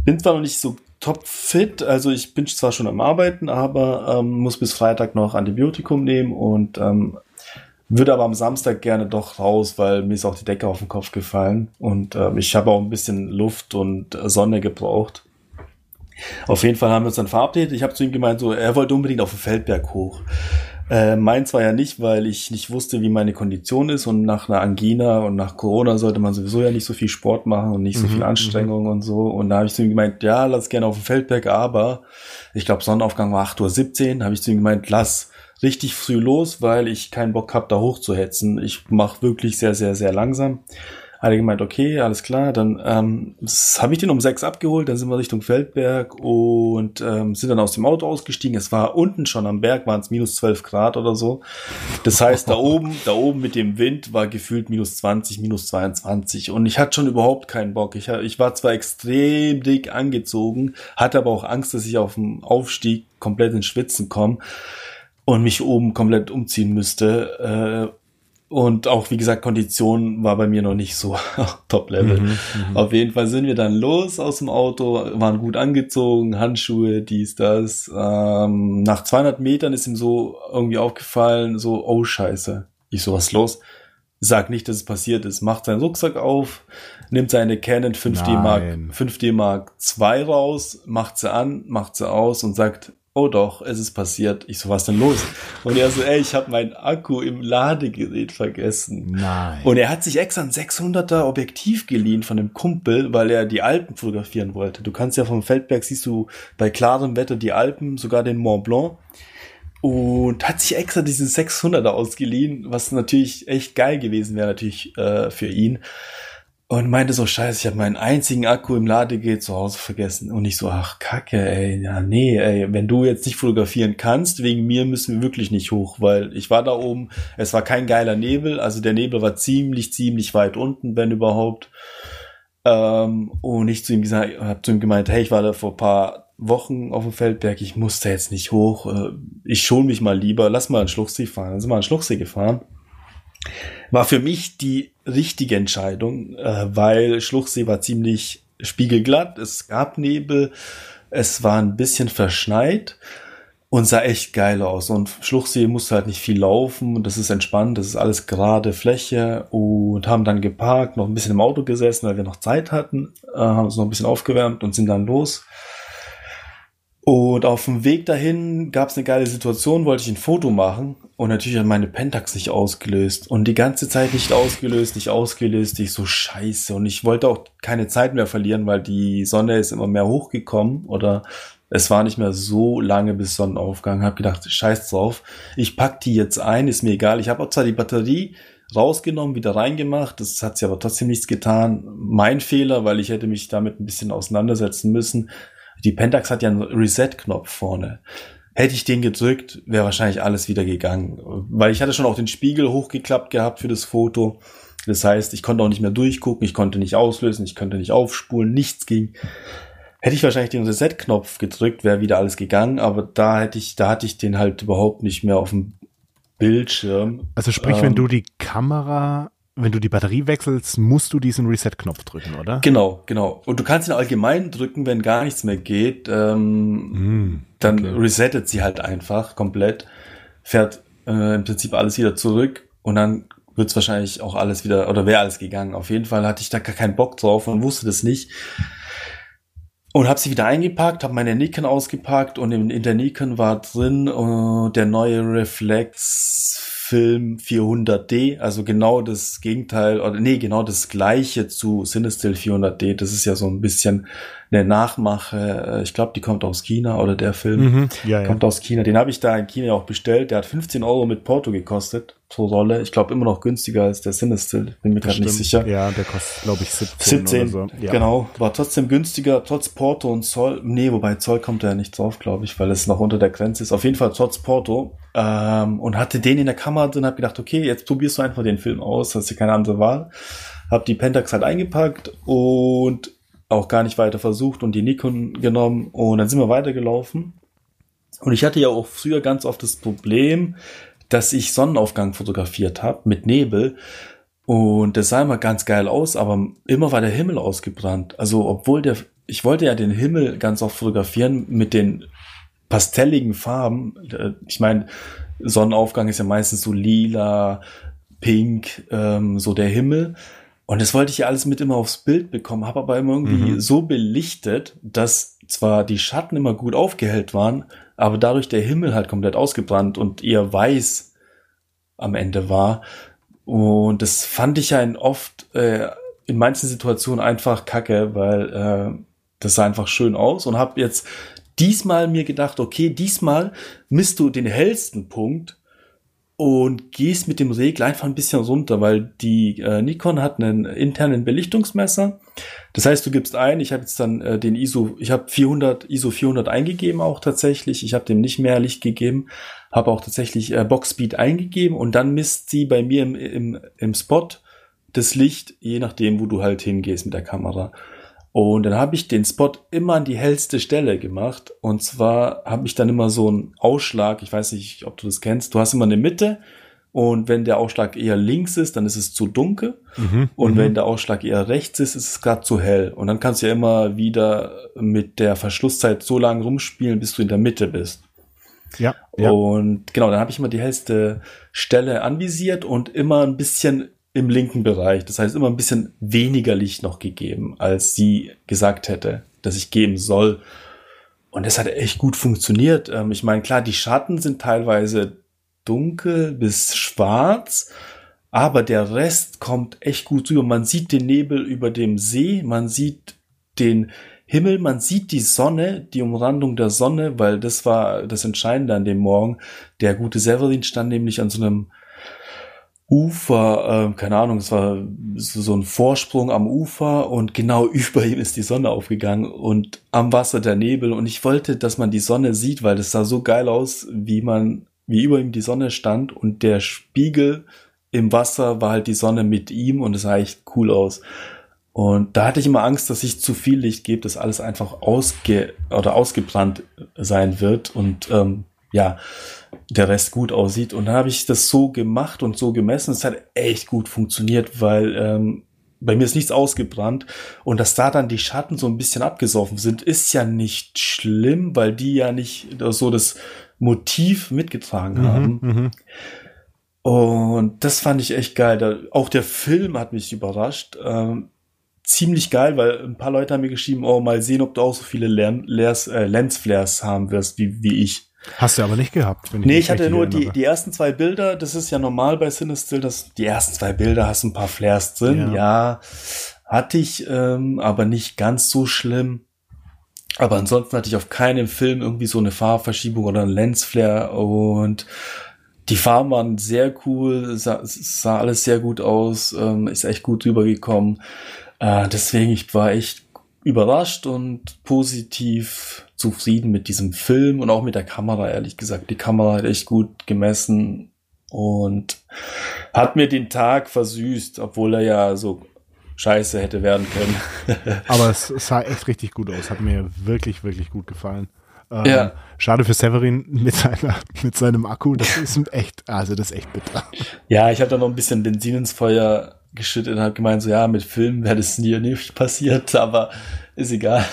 B: bin zwar noch nicht so top fit, also ich bin zwar schon am Arbeiten, aber ähm, muss bis Freitag noch Antibiotikum nehmen und ähm, würde aber am Samstag gerne doch raus, weil mir ist auch die Decke auf den Kopf gefallen und ähm, ich habe auch ein bisschen Luft und Sonne gebraucht. Auf jeden Fall haben wir uns dann verabredet. Ich habe zu ihm gemeint, so, er wollte unbedingt auf den Feldberg hoch. Äh, meins war ja nicht, weil ich nicht wusste, wie meine Kondition ist und nach einer Angina und nach Corona sollte man sowieso ja nicht so viel Sport machen und nicht so mhm, viel Anstrengung mhm. und so. Und da habe ich zu ihm gemeint, ja, lass gerne auf den Feldberg, aber ich glaube, Sonnenaufgang war 8.17 Uhr, habe ich zu ihm gemeint, lass richtig früh los, weil ich keinen Bock habe, da hochzuhetzen. Ich mache wirklich sehr, sehr, sehr langsam. Hat er gemeint, okay, alles klar, dann ähm, habe ich den um sechs abgeholt, dann sind wir Richtung Feldberg und ähm, sind dann aus dem Auto ausgestiegen. Es war unten schon am Berg, waren es minus zwölf Grad oder so. Das heißt, da [LAUGHS] oben, da oben mit dem Wind war gefühlt minus zwanzig, minus zweiundzwanzig und ich hatte schon überhaupt keinen Bock. Ich, ich war zwar extrem dick angezogen, hatte aber auch Angst, dass ich auf dem Aufstieg komplett ins Schwitzen komme und mich oben komplett umziehen müsste. Äh, und auch, wie gesagt, Kondition war bei mir noch nicht so [LAUGHS] Top-Level. Mhm, mhm, Auf jeden Fall sind wir dann los aus dem Auto, waren gut angezogen, Handschuhe, dies, das. Ähm, nach 200 Metern ist ihm so irgendwie aufgefallen, so, oh Scheiße, ich so, was los? Sag nicht, dass es passiert ist. Macht seinen Rucksack auf, nimmt seine Canon 5D Mark, 5D Mark 2 raus, macht sie an, macht sie aus und sagt, oh doch, es ist passiert. Ich so, was denn los? Und er so, ey, ich habe meinen Akku im Ladegerät vergessen.
A: Nein.
B: Und er hat sich extra ein 600er Objektiv geliehen von einem Kumpel, weil er die Alpen fotografieren wollte. Du kannst ja vom Feldberg siehst du bei klarem Wetter die Alpen, sogar den Mont Blanc. Und hat sich extra diesen 600er ausgeliehen, was natürlich echt geil gewesen wäre natürlich äh, für ihn und meinte so, scheiße, ich habe meinen einzigen Akku im Ladegerät zu Hause vergessen. Und ich so, ach kacke, ey, ja nee, ey, wenn du jetzt nicht fotografieren kannst, wegen mir müssen wir wirklich nicht hoch, weil ich war da oben, es war kein geiler Nebel, also der Nebel war ziemlich, ziemlich weit unten, wenn überhaupt. Ähm, und ich zu ihm gesagt, hab zu ihm gemeint, hey, ich war da vor paar Wochen auf dem Feldberg, ich musste jetzt nicht hoch, äh, ich schul mich mal lieber, lass mal einen Schluchsee fahren. Dann sind wir einen Schluchsee gefahren war für mich die richtige Entscheidung, äh, weil Schluchsee war ziemlich spiegelglatt, es gab Nebel, es war ein bisschen verschneit und sah echt geil aus. Und Schluchsee musste halt nicht viel laufen und das ist entspannt, das ist alles gerade Fläche und haben dann geparkt, noch ein bisschen im Auto gesessen, weil wir noch Zeit hatten, äh, haben uns noch ein bisschen aufgewärmt und sind dann los. Und auf dem Weg dahin gab es eine geile Situation, wollte ich ein Foto machen und natürlich hat meine Pentax nicht ausgelöst und die ganze Zeit nicht ausgelöst, nicht ausgelöst, ich so scheiße und ich wollte auch keine Zeit mehr verlieren, weil die Sonne ist immer mehr hochgekommen oder es war nicht mehr so lange bis Sonnenaufgang. Hab gedacht, scheiß drauf, ich pack die jetzt ein, ist mir egal. Ich habe auch zwar die Batterie rausgenommen, wieder reingemacht, das hat sie aber trotzdem nichts getan. Mein Fehler, weil ich hätte mich damit ein bisschen auseinandersetzen müssen die Pentax hat ja einen Reset-Knopf vorne. Hätte ich den gedrückt, wäre wahrscheinlich alles wieder gegangen. Weil ich hatte schon auch den Spiegel hochgeklappt gehabt für das Foto. Das heißt, ich konnte auch nicht mehr durchgucken, ich konnte nicht auslösen, ich konnte nicht aufspulen, nichts ging. Hätte ich wahrscheinlich den Reset-Knopf gedrückt, wäre wieder alles gegangen, aber da hätte ich, da hatte ich den halt überhaupt nicht mehr auf dem Bildschirm.
A: Also sprich, ähm, wenn du die Kamera wenn du die Batterie wechselst, musst du diesen Reset-Knopf drücken, oder?
B: Genau, genau. Und du kannst ihn allgemein drücken, wenn gar nichts mehr geht. Ähm, mm, dann okay. resettet sie halt einfach komplett, fährt äh, im Prinzip alles wieder zurück und dann wird's wahrscheinlich auch alles wieder, oder wäre alles gegangen. Auf jeden Fall hatte ich da gar keinen Bock drauf und wusste das nicht. Und habe sie wieder eingepackt, habe meine Nikon ausgepackt und in, in der Nikon war drin uh, der neue Reflex Film 400D, also genau das Gegenteil, oder nee, genau das gleiche zu Cinestill 400D. Das ist ja so ein bisschen eine Nachmache. Ich glaube, die kommt aus China oder der Film mhm, ja, kommt ja. aus China. Den habe ich da in China auch bestellt. Der hat 15 Euro mit Porto gekostet Rolle. Ich glaube immer noch günstiger als der Cinestill. Bin mir gerade nicht sicher.
A: Ja, der kostet glaube ich 17.
B: 17, so. ja. genau. War trotzdem günstiger, trotz Porto und Zoll. Nee, wobei Zoll kommt ja nicht drauf, glaube ich, weil es noch unter der Grenze ist. Auf jeden Fall trotz Porto. Ähm, und hatte den in der Kamera drin, habe gedacht, okay, jetzt probierst du einfach den Film aus, hast du keine andere Wahl. Hab die Pentax halt eingepackt und auch gar nicht weiter versucht und die Nikon genommen und dann sind wir weitergelaufen. Und ich hatte ja auch früher ganz oft das Problem, dass ich Sonnenaufgang fotografiert habe mit Nebel und das sah immer ganz geil aus, aber immer war der Himmel ausgebrannt. Also obwohl der, ich wollte ja den Himmel ganz oft fotografieren mit den pastelligen Farben. Ich meine, Sonnenaufgang ist ja meistens so lila, pink, ähm, so der Himmel. Und das wollte ich ja alles mit immer aufs Bild bekommen, habe aber immer irgendwie mhm. so belichtet, dass zwar die Schatten immer gut aufgehellt waren, aber dadurch der Himmel halt komplett ausgebrannt und eher weiß am Ende war. Und das fand ich ja oft, äh, in manchen Situationen einfach kacke, weil äh, das sah einfach schön aus und habe jetzt diesmal mir gedacht, okay, diesmal misst du den hellsten Punkt und gehst mit dem Regler einfach ein bisschen runter, weil die äh, Nikon hat einen internen Belichtungsmesser. Das heißt, du gibst ein, ich habe jetzt dann äh, den ISO, ich habe 400 ISO 400 eingegeben auch tatsächlich. Ich habe dem nicht mehr Licht gegeben, habe auch tatsächlich äh, Box Speed eingegeben und dann misst sie bei mir im, im, im Spot das Licht, je nachdem, wo du halt hingehst mit der Kamera. Und dann habe ich den Spot immer an die hellste Stelle gemacht. Und zwar habe ich dann immer so einen Ausschlag, ich weiß nicht, ob du das kennst, du hast immer eine Mitte und wenn der Ausschlag eher links ist, dann ist es zu dunkel. Mhm, und mhm. wenn der Ausschlag eher rechts ist, ist es gerade zu hell. Und dann kannst du ja immer wieder mit der Verschlusszeit so lange rumspielen, bis du in der Mitte bist.
A: Ja.
B: ja. Und genau, dann habe ich immer die hellste Stelle anvisiert und immer ein bisschen im linken Bereich. Das heißt, immer ein bisschen weniger Licht noch gegeben, als sie gesagt hätte, dass ich geben soll. Und das hat echt gut funktioniert. Ähm, ich meine, klar, die Schatten sind teilweise dunkel bis schwarz, aber der Rest kommt echt gut rüber. Man sieht den Nebel über dem See, man sieht den Himmel, man sieht die Sonne, die Umrandung der Sonne, weil das war das Entscheidende an dem Morgen. Der gute Severin stand nämlich an so einem Ufer, äh, keine Ahnung, es war so ein Vorsprung am Ufer und genau [LAUGHS] über ihm ist die Sonne aufgegangen und am Wasser der Nebel und ich wollte, dass man die Sonne sieht, weil das sah so geil aus, wie man, wie über ihm die Sonne stand und der Spiegel im Wasser war halt die Sonne mit ihm und es sah echt cool aus. Und da hatte ich immer Angst, dass ich zu viel Licht gebe, dass alles einfach ausge oder ausgebrannt sein wird und ähm, ja, der Rest gut aussieht. Und dann habe ich das so gemacht und so gemessen. Es hat echt gut funktioniert, weil ähm, bei mir ist nichts ausgebrannt. Und dass da dann die Schatten so ein bisschen abgesoffen sind, ist ja nicht schlimm, weil die ja nicht so das Motiv mitgetragen mhm, haben. Mhm, und das fand ich echt geil. Da, auch der Film hat mich überrascht. Ähm, ziemlich geil, weil ein paar Leute haben mir geschrieben, oh, mal sehen, ob du auch so viele äh, Lensflares haben wirst, wie, wie ich.
A: Hast du aber nicht gehabt.
B: Wenn ich nee, ich hatte nur die, die ersten zwei Bilder. Das ist ja normal bei Cinestill, dass die ersten zwei Bilder hast ein paar Flares drin. Ja, ja hatte ich, ähm, aber nicht ganz so schlimm. Aber ansonsten hatte ich auf keinem Film irgendwie so eine Farbverschiebung oder ein Lensflare und die Farben waren sehr cool, sah, sah alles sehr gut aus, ähm, ist echt gut rübergekommen. Äh, deswegen, ich war echt überrascht und positiv zufrieden mit diesem Film und auch mit der Kamera, ehrlich gesagt. Die Kamera hat echt gut gemessen und hat mir den Tag versüßt, obwohl er ja so scheiße hätte werden können. [LAUGHS]
A: Aber es sah echt richtig gut aus. Hat mir wirklich, wirklich gut gefallen. Ähm, ja. Schade für Severin mit, seiner, mit seinem Akku. Das ist echt, also das ist echt bitter.
B: Ja, ich habe da noch ein bisschen Benzin ins Feuer geschüttet und habe gemeint, so ja, mit Filmen wäre das nie nicht passiert, aber ist egal.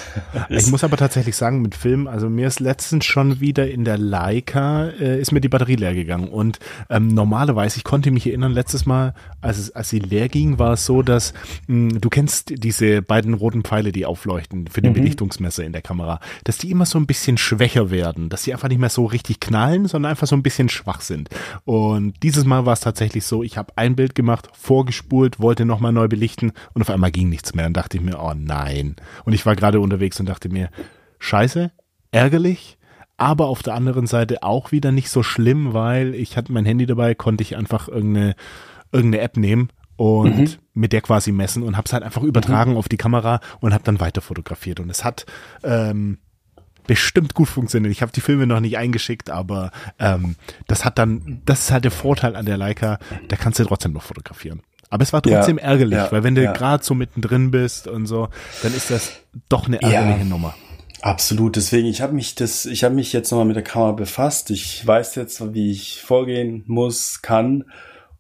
A: Ich muss aber tatsächlich sagen, mit Film, also mir ist letztens schon wieder in der Leica, äh, ist mir die Batterie leer gegangen. Und ähm, normalerweise, ich konnte mich erinnern, letztes Mal, als, es, als sie leer ging, war es so, dass mh, hm, du kennst diese beiden roten Pfeile, die aufleuchten für den mhm. Belichtungsmesser in der Kamera, dass die immer so ein bisschen schwächer werden, dass sie einfach nicht mehr so richtig knallen, sondern einfach so ein bisschen schwach sind. Und dieses Mal war es tatsächlich so, ich habe ein Bild gemacht, vorgespult, wollte nochmal neu belichten und auf einmal ging nichts mehr. Dann dachte ich mir, oh nein. Und und ich war gerade unterwegs und dachte mir, scheiße, ärgerlich, aber auf der anderen Seite auch wieder nicht so schlimm, weil ich hatte mein Handy dabei, konnte ich einfach irgendeine, irgendeine App nehmen und mhm. mit der quasi messen und habe es halt einfach übertragen mhm. auf die Kamera und habe dann weiter fotografiert. Und es hat ähm, bestimmt gut funktioniert. Ich habe die Filme noch nicht eingeschickt, aber ähm, das hat dann, das ist halt der Vorteil an der Leica, da kannst du trotzdem noch fotografieren. Aber es war trotzdem ja, ärgerlich, ja, weil wenn du ja. gerade so mittendrin bist und so, dann ist das doch eine ärgerliche Nummer.
B: Absolut. Deswegen, ich habe mich das, ich habe mich jetzt nochmal mit der Kamera befasst. Ich weiß jetzt, wie ich vorgehen muss, kann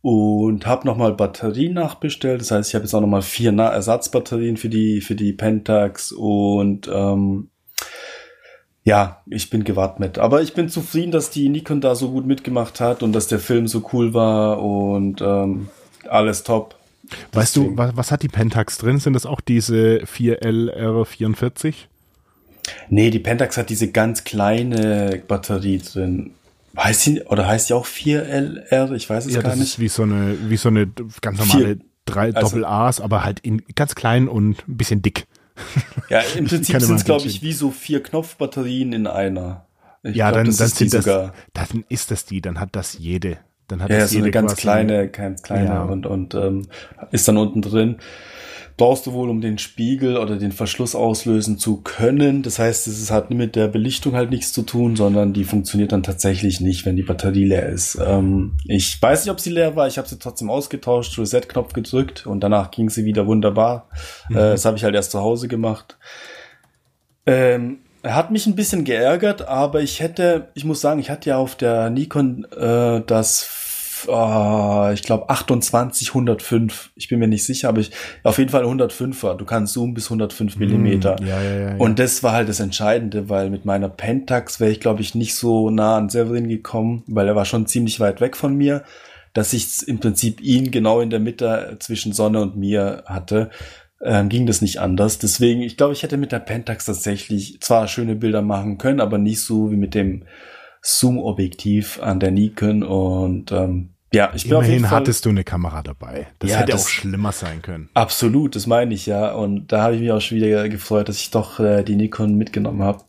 B: und habe nochmal Batterien nachbestellt. Das heißt, ich habe jetzt auch nochmal vier Na Ersatzbatterien für die für die Pentax und ähm, ja, ich bin gewappnet. Aber ich bin zufrieden, dass die Nikon da so gut mitgemacht hat und dass der Film so cool war und ähm, alles top.
A: Weißt Deswegen. du, was, was, hat die Pentax drin? Sind das auch diese 4LR44?
B: Nee, die Pentax hat diese ganz kleine Batterie drin. Heißt sie, oder heißt die auch 4LR? Ich weiß es ja, gar
A: das
B: nicht.
A: Ist wie so eine, wie so eine ganz normale Vier, drei also, Doppel A's, aber halt in ganz klein und ein bisschen dick.
B: Ja, im [LAUGHS] Prinzip sind es, glaube ich, wie so vier Knopfbatterien in einer.
A: Ich ja, glaub, dann, dann sind das, dann ist das die, dann hat das jede Dann hat
B: ja, das so eine ganz kleine, ganz kleine ja. und, und ähm, ist dann unten drin brauchst du wohl, um den Spiegel oder den Verschluss auslösen zu können. Das heißt, es hat mit der Belichtung halt nichts zu tun, sondern die funktioniert dann tatsächlich nicht, wenn die Batterie leer ist. Ähm, ich weiß nicht, ob sie leer war. Ich habe sie trotzdem ausgetauscht, Reset-Knopf gedrückt und danach ging sie wieder wunderbar. Mhm. Äh, das habe ich halt erst zu Hause gemacht. Ähm, hat mich ein bisschen geärgert, aber ich hätte, ich muss sagen, ich hatte ja auf der Nikon äh, das oh, ich glaube 28, 105. Ich bin mir nicht sicher, aber ich auf jeden Fall 105er. Du kannst zoomen bis 105 mm. Mm, ja, ja, ja, Und das war halt das Entscheidende, weil mit meiner Pentax wäre ich, glaube ich, nicht so nah an Severin gekommen, weil er war schon ziemlich weit weg von mir, dass ich im Prinzip ihn genau in der Mitte zwischen Sonne und mir hatte. Ähm, ging das nicht anders. Deswegen, ich glaube, ich hätte mit der Pentax tatsächlich zwar schöne Bilder machen können, aber nicht so wie mit dem Zoom-Objektiv an der Nikon und ähm, ja,
A: ich bin Immerhin hattest du eine Kamera dabei. Das ja, hätte das, auch schlimmer sein können.
B: Absolut, das meine ich ja. Und da habe ich mich auch schon wieder gefreut, dass ich doch äh, die Nikon mitgenommen habe.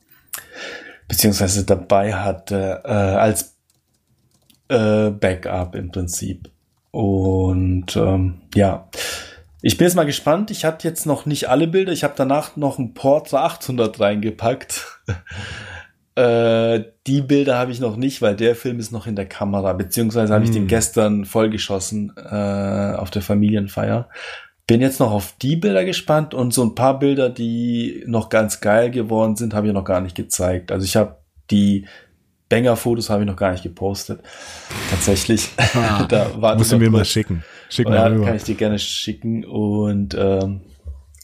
B: Beziehungsweise dabei hatte äh, als äh, Backup im Prinzip. Und ähm, ja, ich bin jetzt mal gespannt. Ich hatte jetzt noch nicht alle Bilder. Ich habe danach noch ein Portra 800 reingepackt. [LAUGHS] Äh, die Bilder habe ich noch nicht, weil der Film ist noch in der Kamera, beziehungsweise habe ich den hm. gestern vollgeschossen äh, auf der Familienfeier. Bin jetzt noch auf die Bilder gespannt und so ein paar Bilder, die noch ganz geil geworden sind, habe ich noch gar nicht gezeigt. Also ich habe die Banger-Fotos habe ich noch gar nicht gepostet. Tatsächlich.
A: Ah, [LAUGHS] da musst du mir mal schicken.
B: Schick mal ja, kann ich dir gerne schicken und ähm,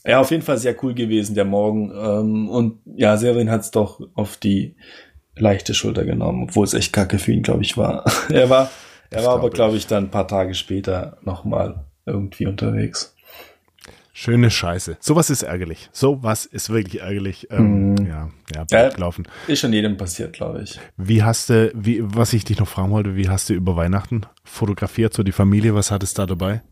B: ja, auf jeden Fall sehr cool gewesen, der Morgen. Ähm, und ja, Severin hat es doch auf die leichte Schulter genommen, obwohl es echt kacke für ihn, glaube ich, war. [LAUGHS] er war, er war aber, glaube ich, dann ein paar Tage später nochmal irgendwie unterwegs.
A: Schöne Scheiße. Sowas ist ärgerlich. Sowas ist wirklich ärgerlich. Ähm, mm. Ja, ja, ja gelaufen.
B: Ist schon jedem passiert, glaube ich.
A: Wie hast du, wie, was ich dich noch fragen wollte, wie hast du über Weihnachten fotografiert, so die Familie, was hattest du da dabei?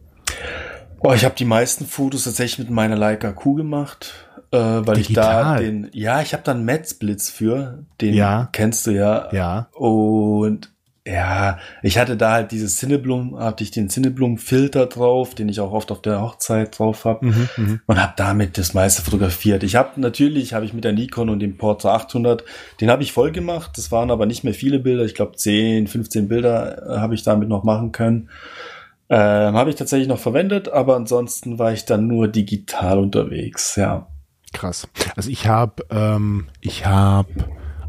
B: Oh, ich habe die meisten Fotos tatsächlich mit meiner Leica Q gemacht, äh, weil Digital. ich da den, ja, ich habe dann Metzblitz für, den ja. kennst du ja.
A: Ja.
B: Und ja, ich hatte da halt dieses Cineblum, hatte ich den Cineblum-Filter drauf, den ich auch oft auf der Hochzeit drauf habe mhm, mhm, und habe damit das meiste fotografiert. Ich habe natürlich, habe ich mit der Nikon und dem Portra 800, den habe ich voll gemacht. Das waren aber nicht mehr viele Bilder. Ich glaube 10, 15 Bilder äh, habe ich damit noch machen können. Ähm, Habe ich tatsächlich noch verwendet, aber ansonsten war ich dann nur digital unterwegs, ja.
A: Krass. Also ich habe ähm, ich habe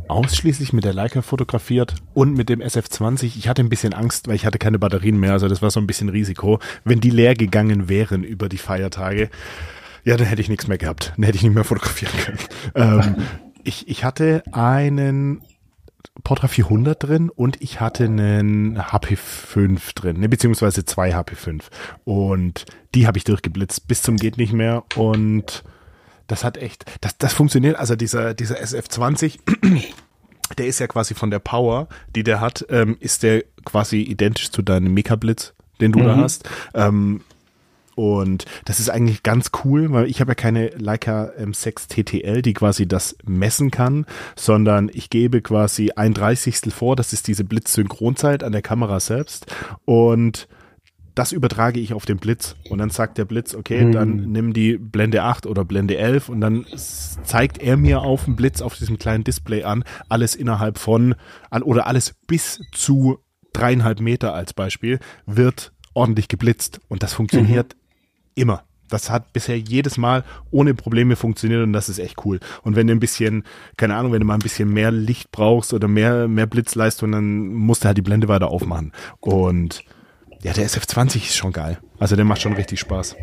A: ausschließlich mit der Leica fotografiert und mit dem SF20. Ich hatte ein bisschen Angst, weil ich hatte keine Batterien mehr, also das war so ein bisschen Risiko. Wenn die leer gegangen wären über die Feiertage, ja, dann hätte ich nichts mehr gehabt. Dann hätte ich nicht mehr fotografieren können. ähm, [LAUGHS] ich, ich hatte einen Portra 400 drin und ich hatte einen HP5 drin, ne, beziehungsweise zwei HP5. Und die habe ich durchgeblitzt bis zum geht nicht mehr und das hat echt, das, das funktioniert, also dieser, dieser SF20, [CLEARS THROAT] der ist ja quasi von der Power, die der hat, ähm, ist der quasi identisch zu deinem Mega-Blitz, den du mhm. da hast. Ähm, und das ist eigentlich ganz cool, weil ich habe ja keine Leica M6 TTL, die quasi das messen kann, sondern ich gebe quasi ein Dreißigstel vor, das ist diese Blitzsynchronzeit an der Kamera selbst. Und das übertrage ich auf den Blitz und dann sagt der Blitz, okay, mhm. dann nimm die Blende 8 oder Blende 11 und dann zeigt er mir auf dem Blitz auf diesem kleinen Display an, alles innerhalb von, oder alles bis zu dreieinhalb Meter als Beispiel, wird ordentlich geblitzt und das funktioniert mhm. Immer. Das hat bisher jedes Mal ohne Probleme funktioniert und das ist echt cool. Und wenn du ein bisschen, keine Ahnung, wenn du mal ein bisschen mehr Licht brauchst oder mehr, mehr Blitzleistung, dann musst du halt die Blende weiter aufmachen. Und ja, der SF20 ist schon geil. Also der macht schon richtig Spaß.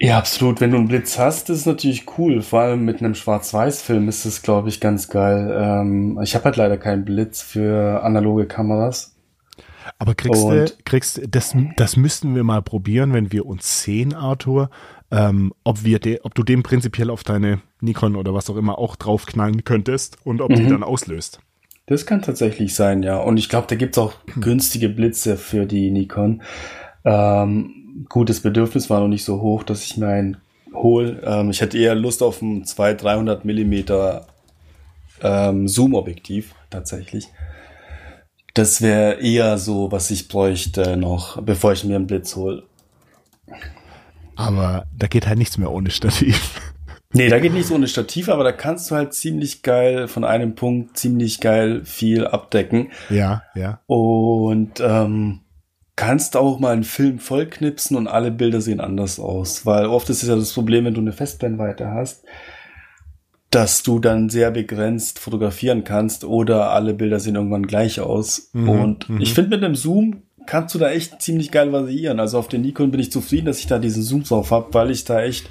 B: Ja, absolut. Wenn du einen Blitz hast, ist es natürlich cool. Vor allem mit einem Schwarz-Weiß-Film ist es, glaube ich, ganz geil. Ähm, ich habe halt leider keinen Blitz für analoge Kameras.
A: Aber kriegst du, kriegst, das, das müssten wir mal probieren, wenn wir uns sehen, Arthur, ähm, ob wir de, ob du den prinzipiell auf deine Nikon oder was auch immer auch draufknallen könntest und ob mhm. die dann auslöst.
B: Das kann tatsächlich sein, ja. Und ich glaube, da gibt's auch hm. [CLEARS THROAT] günstige Blitze für die Nikon. Ähm, gutes Bedürfnis war noch nicht so hoch, dass ich mir einen hole. Ähm, ich hätte eher Lust auf ein 200, 300 Millimeter ähm, Zoom-Objektiv tatsächlich Das wäre eher so, was ich bräuchte noch, bevor ich mir einen Blitz hole.
A: Aber da geht halt nichts mehr ohne Stativ.
B: Nee, da geht nichts ohne Stativ, aber da kannst du halt ziemlich geil von einem Punkt ziemlich geil viel abdecken.
A: Ja, ja.
B: Und ähm, kannst auch mal einen Film vollknipsen und alle Bilder sehen anders aus. Weil oft ist es ja das Problem, wenn du eine Festbrennweite hast, dass du dann sehr begrenzt fotografieren kannst oder alle Bilder sehen irgendwann gleich aus. Mhm, und mhm. ich finde, mit einem Zoom kannst du da echt ziemlich geil variieren. Also auf den Nikon bin ich zufrieden, dass ich da diesen Zoom drauf habe, weil ich da echt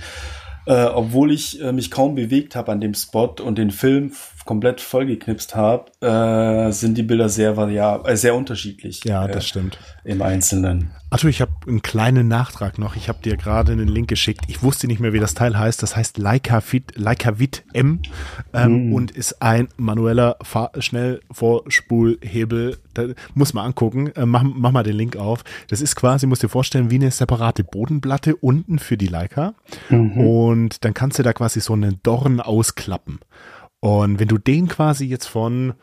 B: äh, obwohl ich äh, mich kaum bewegt habe an dem Spot und den Film komplett vollgeknipst habe, äh, sind die Bilder sehr variabel, äh, sehr unterschiedlich.
A: Ja, das äh, stimmt.
B: Im Einzelnen.
A: Arthur, ich habe einen kleinen Nachtrag noch. Ich habe dir gerade einen Link geschickt. Ich wusste nicht mehr, wie das Teil heißt. Das heißt Leica Fit, Leica Vit M ähm, mm. und ist ein manueller Fahr Schnellvorspulhebel. Da muss man angucken. Äh, mach, mach mal den Link auf. Das ist quasi, musst dir vorstellen, wie eine separate Bodenplatte unten für die Leica. Mhm. Und dann kannst du da quasi so einen Dorn ausklappen. Und wenn du den quasi jetzt von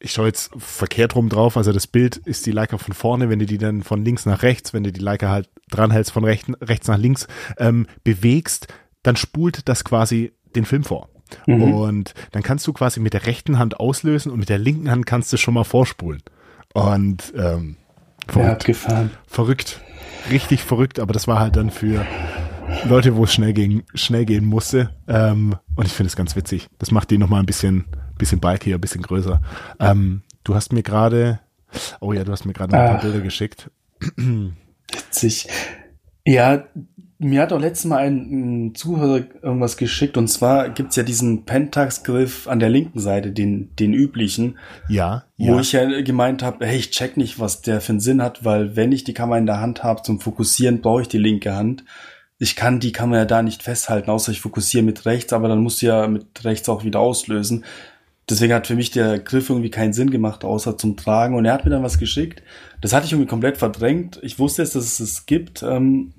A: ich schaue jetzt verkehrt rum drauf, also das Bild ist die Leica von vorne, wenn du die dann von links nach rechts, wenn du die Leica halt dranhältst von rechts, rechts nach links, ähm, bewegst, dann spult das quasi den Film vor. Mhm. Und dann kannst du quasi mit der rechten Hand auslösen und mit der linken Hand kannst du schon mal vorspulen. Und ähm,
B: verrückt. gefahren.
A: verrückt. Richtig verrückt, aber das war halt dann für Leute, wo es schnell, gehen, schnell gehen musste. Ähm, und ich finde es ganz witzig. Das macht die nochmal ein bisschen bisschen bulkier, ein bisschen größer. Ähm, du hast mir gerade, oh ja, du hast mir gerade ein paar ah. Bilder geschickt.
B: Witzig. Ja, mir hat auch letztes Mal ein, ein Zuhörer irgendwas geschickt und zwar gibt's ja diesen Pentax-Griff an der linken Seite, den, den üblichen.
A: Ja.
B: Wo ja. ich ja gemeint habe, hey, ich check nicht, was der für einen Sinn hat, weil wenn ich die Kamera in der Hand habe zum Fokussieren, brauche ich die linke Hand. Ich kann die Kamera ja da nicht festhalten, außer ich fokussiere mit rechts, aber dann muss du ja mit rechts auch wieder auslösen. Deswegen hat für mich der Griff irgendwie keinen Sinn gemacht, außer zum Tragen. Und er hat mir dann was geschickt. Das hatte ich irgendwie komplett verdrängt. Ich wusste jetzt, dass es es gibt. Ähm,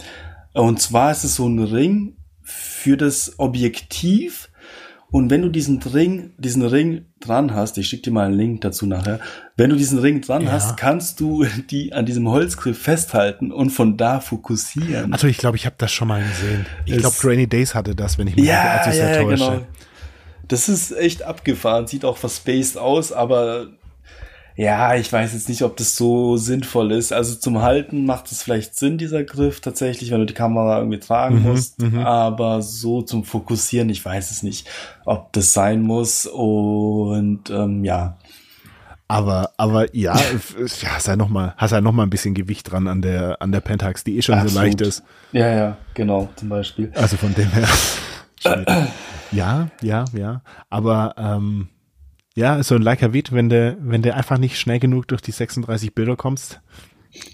B: und zwar ist es so ein Ring für das Objektiv. Und wenn du diesen Ring, diesen Ring dran hast, ich schicke dir mal einen Link dazu nachher, wenn du diesen Ring dran ja. hast, kannst du die an diesem Holzgriff festhalten und von da fokussieren.
A: Also ich glaube, ich habe das schon mal gesehen. Ich glaube, Rainy Days hatte das, wenn ich mich
B: ja, als ich ja, täusche. Genau. Das ist echt abgefahren, sieht auch verspaced aus, aber ja, ich weiß jetzt nicht, ob das so sinnvoll ist. Also zum Halten macht es vielleicht Sinn, dieser Griff tatsächlich, wenn du die Kamera irgendwie tragen mhm, musst. Mhm. Aber so zum Fokussieren, ich weiß es nicht, ob das sein muss. Und ähm, ja.
A: Aber, aber ja, [LAUGHS] ja, hast ja noch mal, hast ja noch mal ein bisschen Gewicht dran an der, an der Pentax, die eh schon Absolut. so leicht ist.
B: Ja, ja, genau, zum Beispiel.
A: Also von dem her. [CLEARS THROAT] Ja, ja, ja. Aber ähm, ja, so ein Leica Vid, wenn du, wenn du einfach nicht schnell genug durch die 36 Bilder kommst,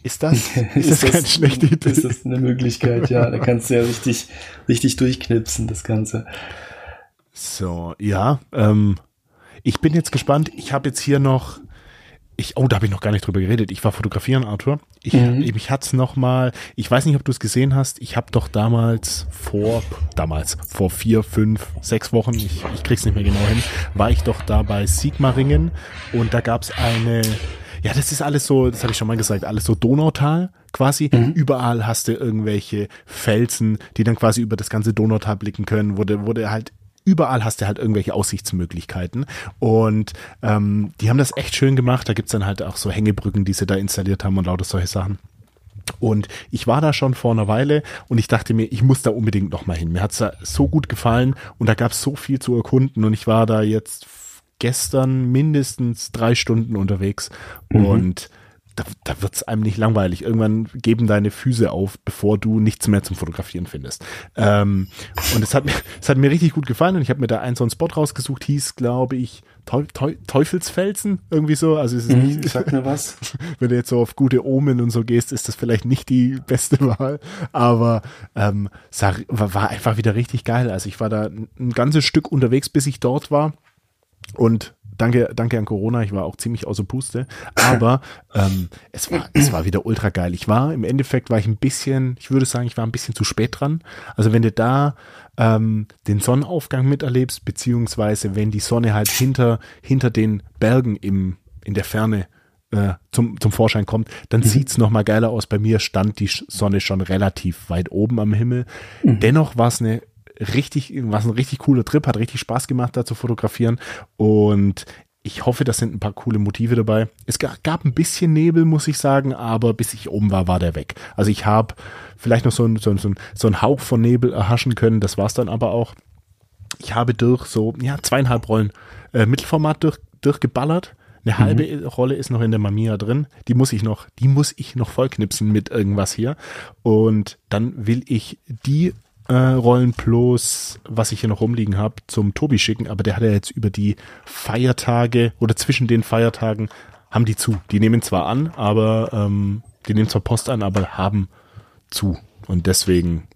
A: ist das, [LAUGHS]
B: ist, ist das, das keine schlechte Idee? Ist das eine Möglichkeit, ja. Da kannst du ja richtig, richtig durchknipsen, das Ganze.
A: So, ja, ähm, ich bin jetzt gespannt. Ich habe jetzt hier noch ich, oh, da habe ich noch gar nicht drüber geredet. Ich war fotografieren, Arthur. Ich, mhm. ich hatte es noch mal, ich weiß nicht, ob du es gesehen hast. Ich habe doch damals vor, damals, vor vier, fünf, sechs Wochen, ich, ich krieg's nicht mehr genau hin, war ich doch da bei Sigmaringen und da gab's eine, ja, das ist alles so, das habe ich schon mal gesagt, alles so Donautal quasi. Mhm. Überall hast du irgendwelche Felsen, die dann quasi über das ganze Donautal blicken können, wo du, wo du halt überall hast du halt irgendwelche Aussichtsmöglichkeiten. Und ähm, die haben das echt schön gemacht. Da gibt's dann halt auch so Hängebrücken, die sie da installiert haben und lauter solche Sachen. Und ich war da schon vor einer Weile und ich dachte mir, ich muss da unbedingt nochmal hin. Mir hat's da so gut gefallen und da gab's so viel zu erkunden und ich war da jetzt gestern mindestens drei Stunden unterwegs mhm. und da, da wird es einem nicht langweilig. Irgendwann geben deine Füße auf, bevor du nichts mehr zum Fotografieren findest. Ähm, und es hat, mir, [LAUGHS] es hat mir richtig gut gefallen und ich habe mir da einen so einen Spot rausgesucht, hieß, glaube ich, Teufelsfelsen, irgendwie so. Also es ist
B: mhm, nicht, sag mir was. [LAUGHS]
A: Wenn du jetzt so auf gute Omen und so gehst, ist das vielleicht nicht die beste Wahl. Aber ähm, war einfach wieder richtig geil. Also ich war da ein ganzes Stück unterwegs, bis ich dort war. Und danke, danke an Corona, ich war auch ziemlich außer Puste, aber [LAUGHS] ähm, es war, es war wieder ultra geil. Ich war, im Endeffekt war ich ein bisschen, ich würde sagen, ich war ein bisschen zu spät dran. Also wenn du da ähm, den Sonnenaufgang miterlebst, beziehungsweise wenn die Sonne halt hinter, hinter den Bergen im, in der Ferne äh, zum, zum Vorschein kommt, dann mhm. sieht's noch mal geiler aus. Bei mir stand die Sonne schon relativ weit oben am Himmel. Mhm. Dennoch war es eine richtig, was ein richtig cooler Trip, hat richtig Spaß gemacht, da zu fotografieren. Und ich hoffe, da sind ein paar coole Motive dabei. Es gab ein bisschen Nebel, muss ich sagen, aber bis ich oben war, war der weg. Also ich habe vielleicht noch so, ein, so, ein, so ein Hauch von Nebel erhaschen können, das war's dann aber auch. Ich habe durch so, ja, zweieinhalb Rollen äh, Mittelformat durch, durchgeballert. Eine halbe mhm. Rolle ist noch in der Mamiya drin. Die muss ich noch, die muss ich noch vollknipsen mit irgendwas hier. Und dann will ich die äh, Rollen plus, was ich hier noch rumliegen habe, zum Tobi schicken, aber der hat ja jetzt über die Feiertage oder zwischen den Feiertagen haben die zu. Die nehmen zwar an, aber ähm, die nehmen zwar Post an, aber haben zu. Und deswegen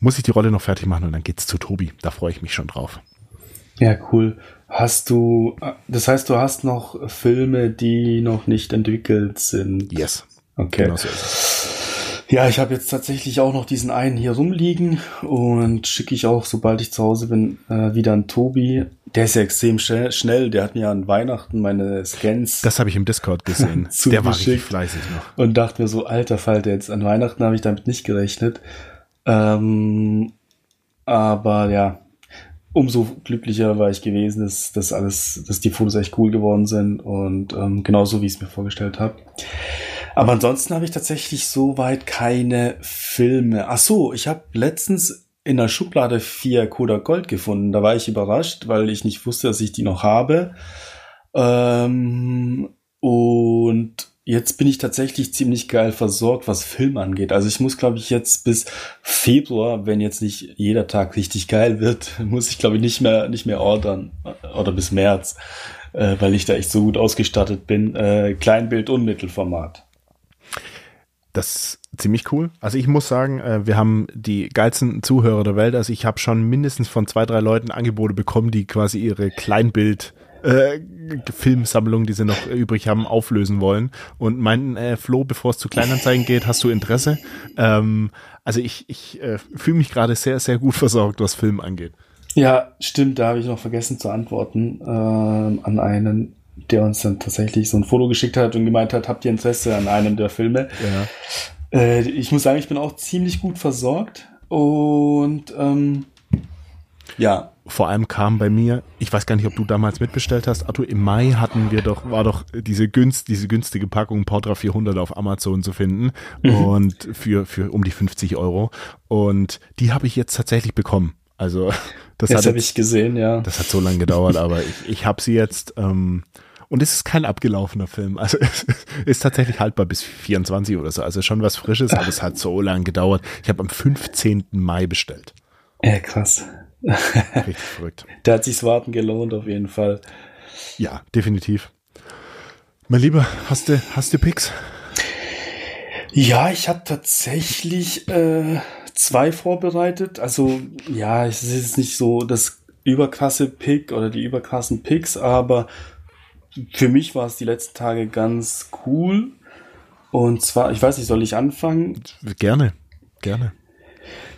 A: muss ich die Rolle noch fertig machen und dann geht's zu Tobi. Da freue ich mich schon drauf.
B: Ja, cool. Hast du, das heißt, du hast noch Filme, die noch nicht entwickelt sind?
A: Yes.
B: Okay. Genau so. Ja, ich habe jetzt tatsächlich auch noch diesen einen hier rumliegen und schicke ich auch, sobald ich zu Hause bin, äh, wieder an Tobi. Der ist ja extrem schnell, Der hat mir an Weihnachten meine Scans.
A: Das habe ich im Discord gesehen. [LAUGHS]
B: der war richtig fleißig noch. Und dachte mir so, alter Falter, jetzt an Weihnachten habe ich damit nicht gerechnet. Ähm, aber ja, umso glücklicher war ich gewesen, dass, dass alles, dass die Fotos echt cool geworden sind und ähm, genauso wie ich es mir vorgestellt habe. Aber ansonsten habe ich tatsächlich soweit keine Filme. Ach so, ich habe letztens in der Schublade vier Kodak Gold gefunden. Da war ich überrascht, weil ich nicht wusste, dass ich die noch habe. Ähm, und jetzt bin ich tatsächlich ziemlich geil versorgt, was Film angeht. Also ich muss, glaube ich, jetzt bis Februar, wenn jetzt nicht jeder Tag richtig geil wird, [LAUGHS] muss ich, glaube ich, nicht mehr, nicht mehr ordern. Oder bis März, äh, weil ich da echt so gut ausgestattet bin. Äh, Kleinbild und Mittelformat.
A: Das ist ziemlich cool. Also ich muss sagen, äh, wir haben die geilsten Zuhörer der Welt. Also ich habe schon mindestens von zwei, drei Leuten Angebote bekommen, die quasi ihre Kleinbild äh, Filmsammlung, die sie noch übrig haben, auflösen wollen. Und meinten, äh, Flo, bevor es zu Kleinanzeigen geht, hast du Interesse? Ähm, also ich, ich äh, fühle mich gerade sehr, sehr gut versorgt, was Film angeht.
B: Ja, stimmt, da habe ich noch vergessen zu antworten äh, an einen der uns dann tatsächlich so ein Foto geschickt hat und gemeint hat, habt ihr Interesse an einem der Filme? Ja. Äh, ich muss sagen, ich bin auch ziemlich gut versorgt und ähm, ja.
A: Vor allem kam bei mir, ich weiß gar nicht, ob du damals mitbestellt hast, Arthur, im Mai hatten wir doch, war doch diese günst, diese günstige Packung Portra 400 auf Amazon zu finden mhm. und für, für um die 50 Euro und die habe ich jetzt tatsächlich bekommen. Also
B: das, das habe ich gesehen, ja.
A: Das hat so lange gedauert, aber ich, ich habe sie jetzt ähm, und es ist kein abgelaufener Film. Also es ist tatsächlich haltbar bis 24 oder so. Also schon was Frisches, aber es hat so lange gedauert. Ich habe am 15. Mai bestellt.
B: Ja, krass. Richtig [LAUGHS] verrückt. Da hat sich's warten gelohnt, auf jeden Fall.
A: Ja, definitiv. Mein Lieber, hast du, hast du Picks?
B: Ja, ich habe tatsächlich äh, zwei vorbereitet. Also, ja, es ist nicht so das überkrasse Pick oder die überkrassen Picks, aber für mich war es die letzten Tage ganz cool. Und zwar, ich weiß nicht, soll ich anfangen?
A: Gerne, gerne.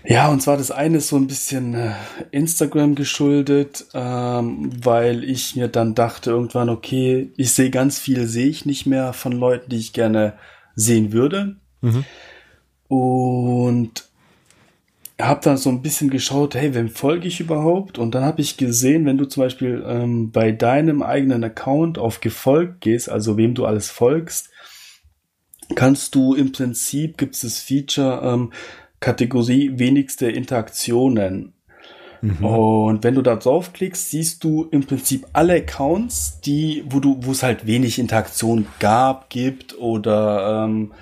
B: Ja, und zwar das eine ist so ein bisschen äh, Instagram geschuldet, ähm, weil ich mir dann dachte irgendwann, okay, ich sehe ganz viel, sehe ich nicht mehr von Leuten, die ich gerne sehen würde. Mhm. Und habe dann so ein bisschen geschaut, hey, wem folge ich überhaupt? Und dann habe ich gesehen, wenn du zum Beispiel ähm, bei deinem eigenen Account auf gefolgt gehst, also wem du alles folgst, kannst du im Prinzip, gibt es das Feature ähm, Kategorie wenigste Interaktionen. Mhm. Und wenn du da draufklickst, siehst du im Prinzip alle Accounts, die, wo du, wo es halt wenig Interaktion gab, gibt oder ähm,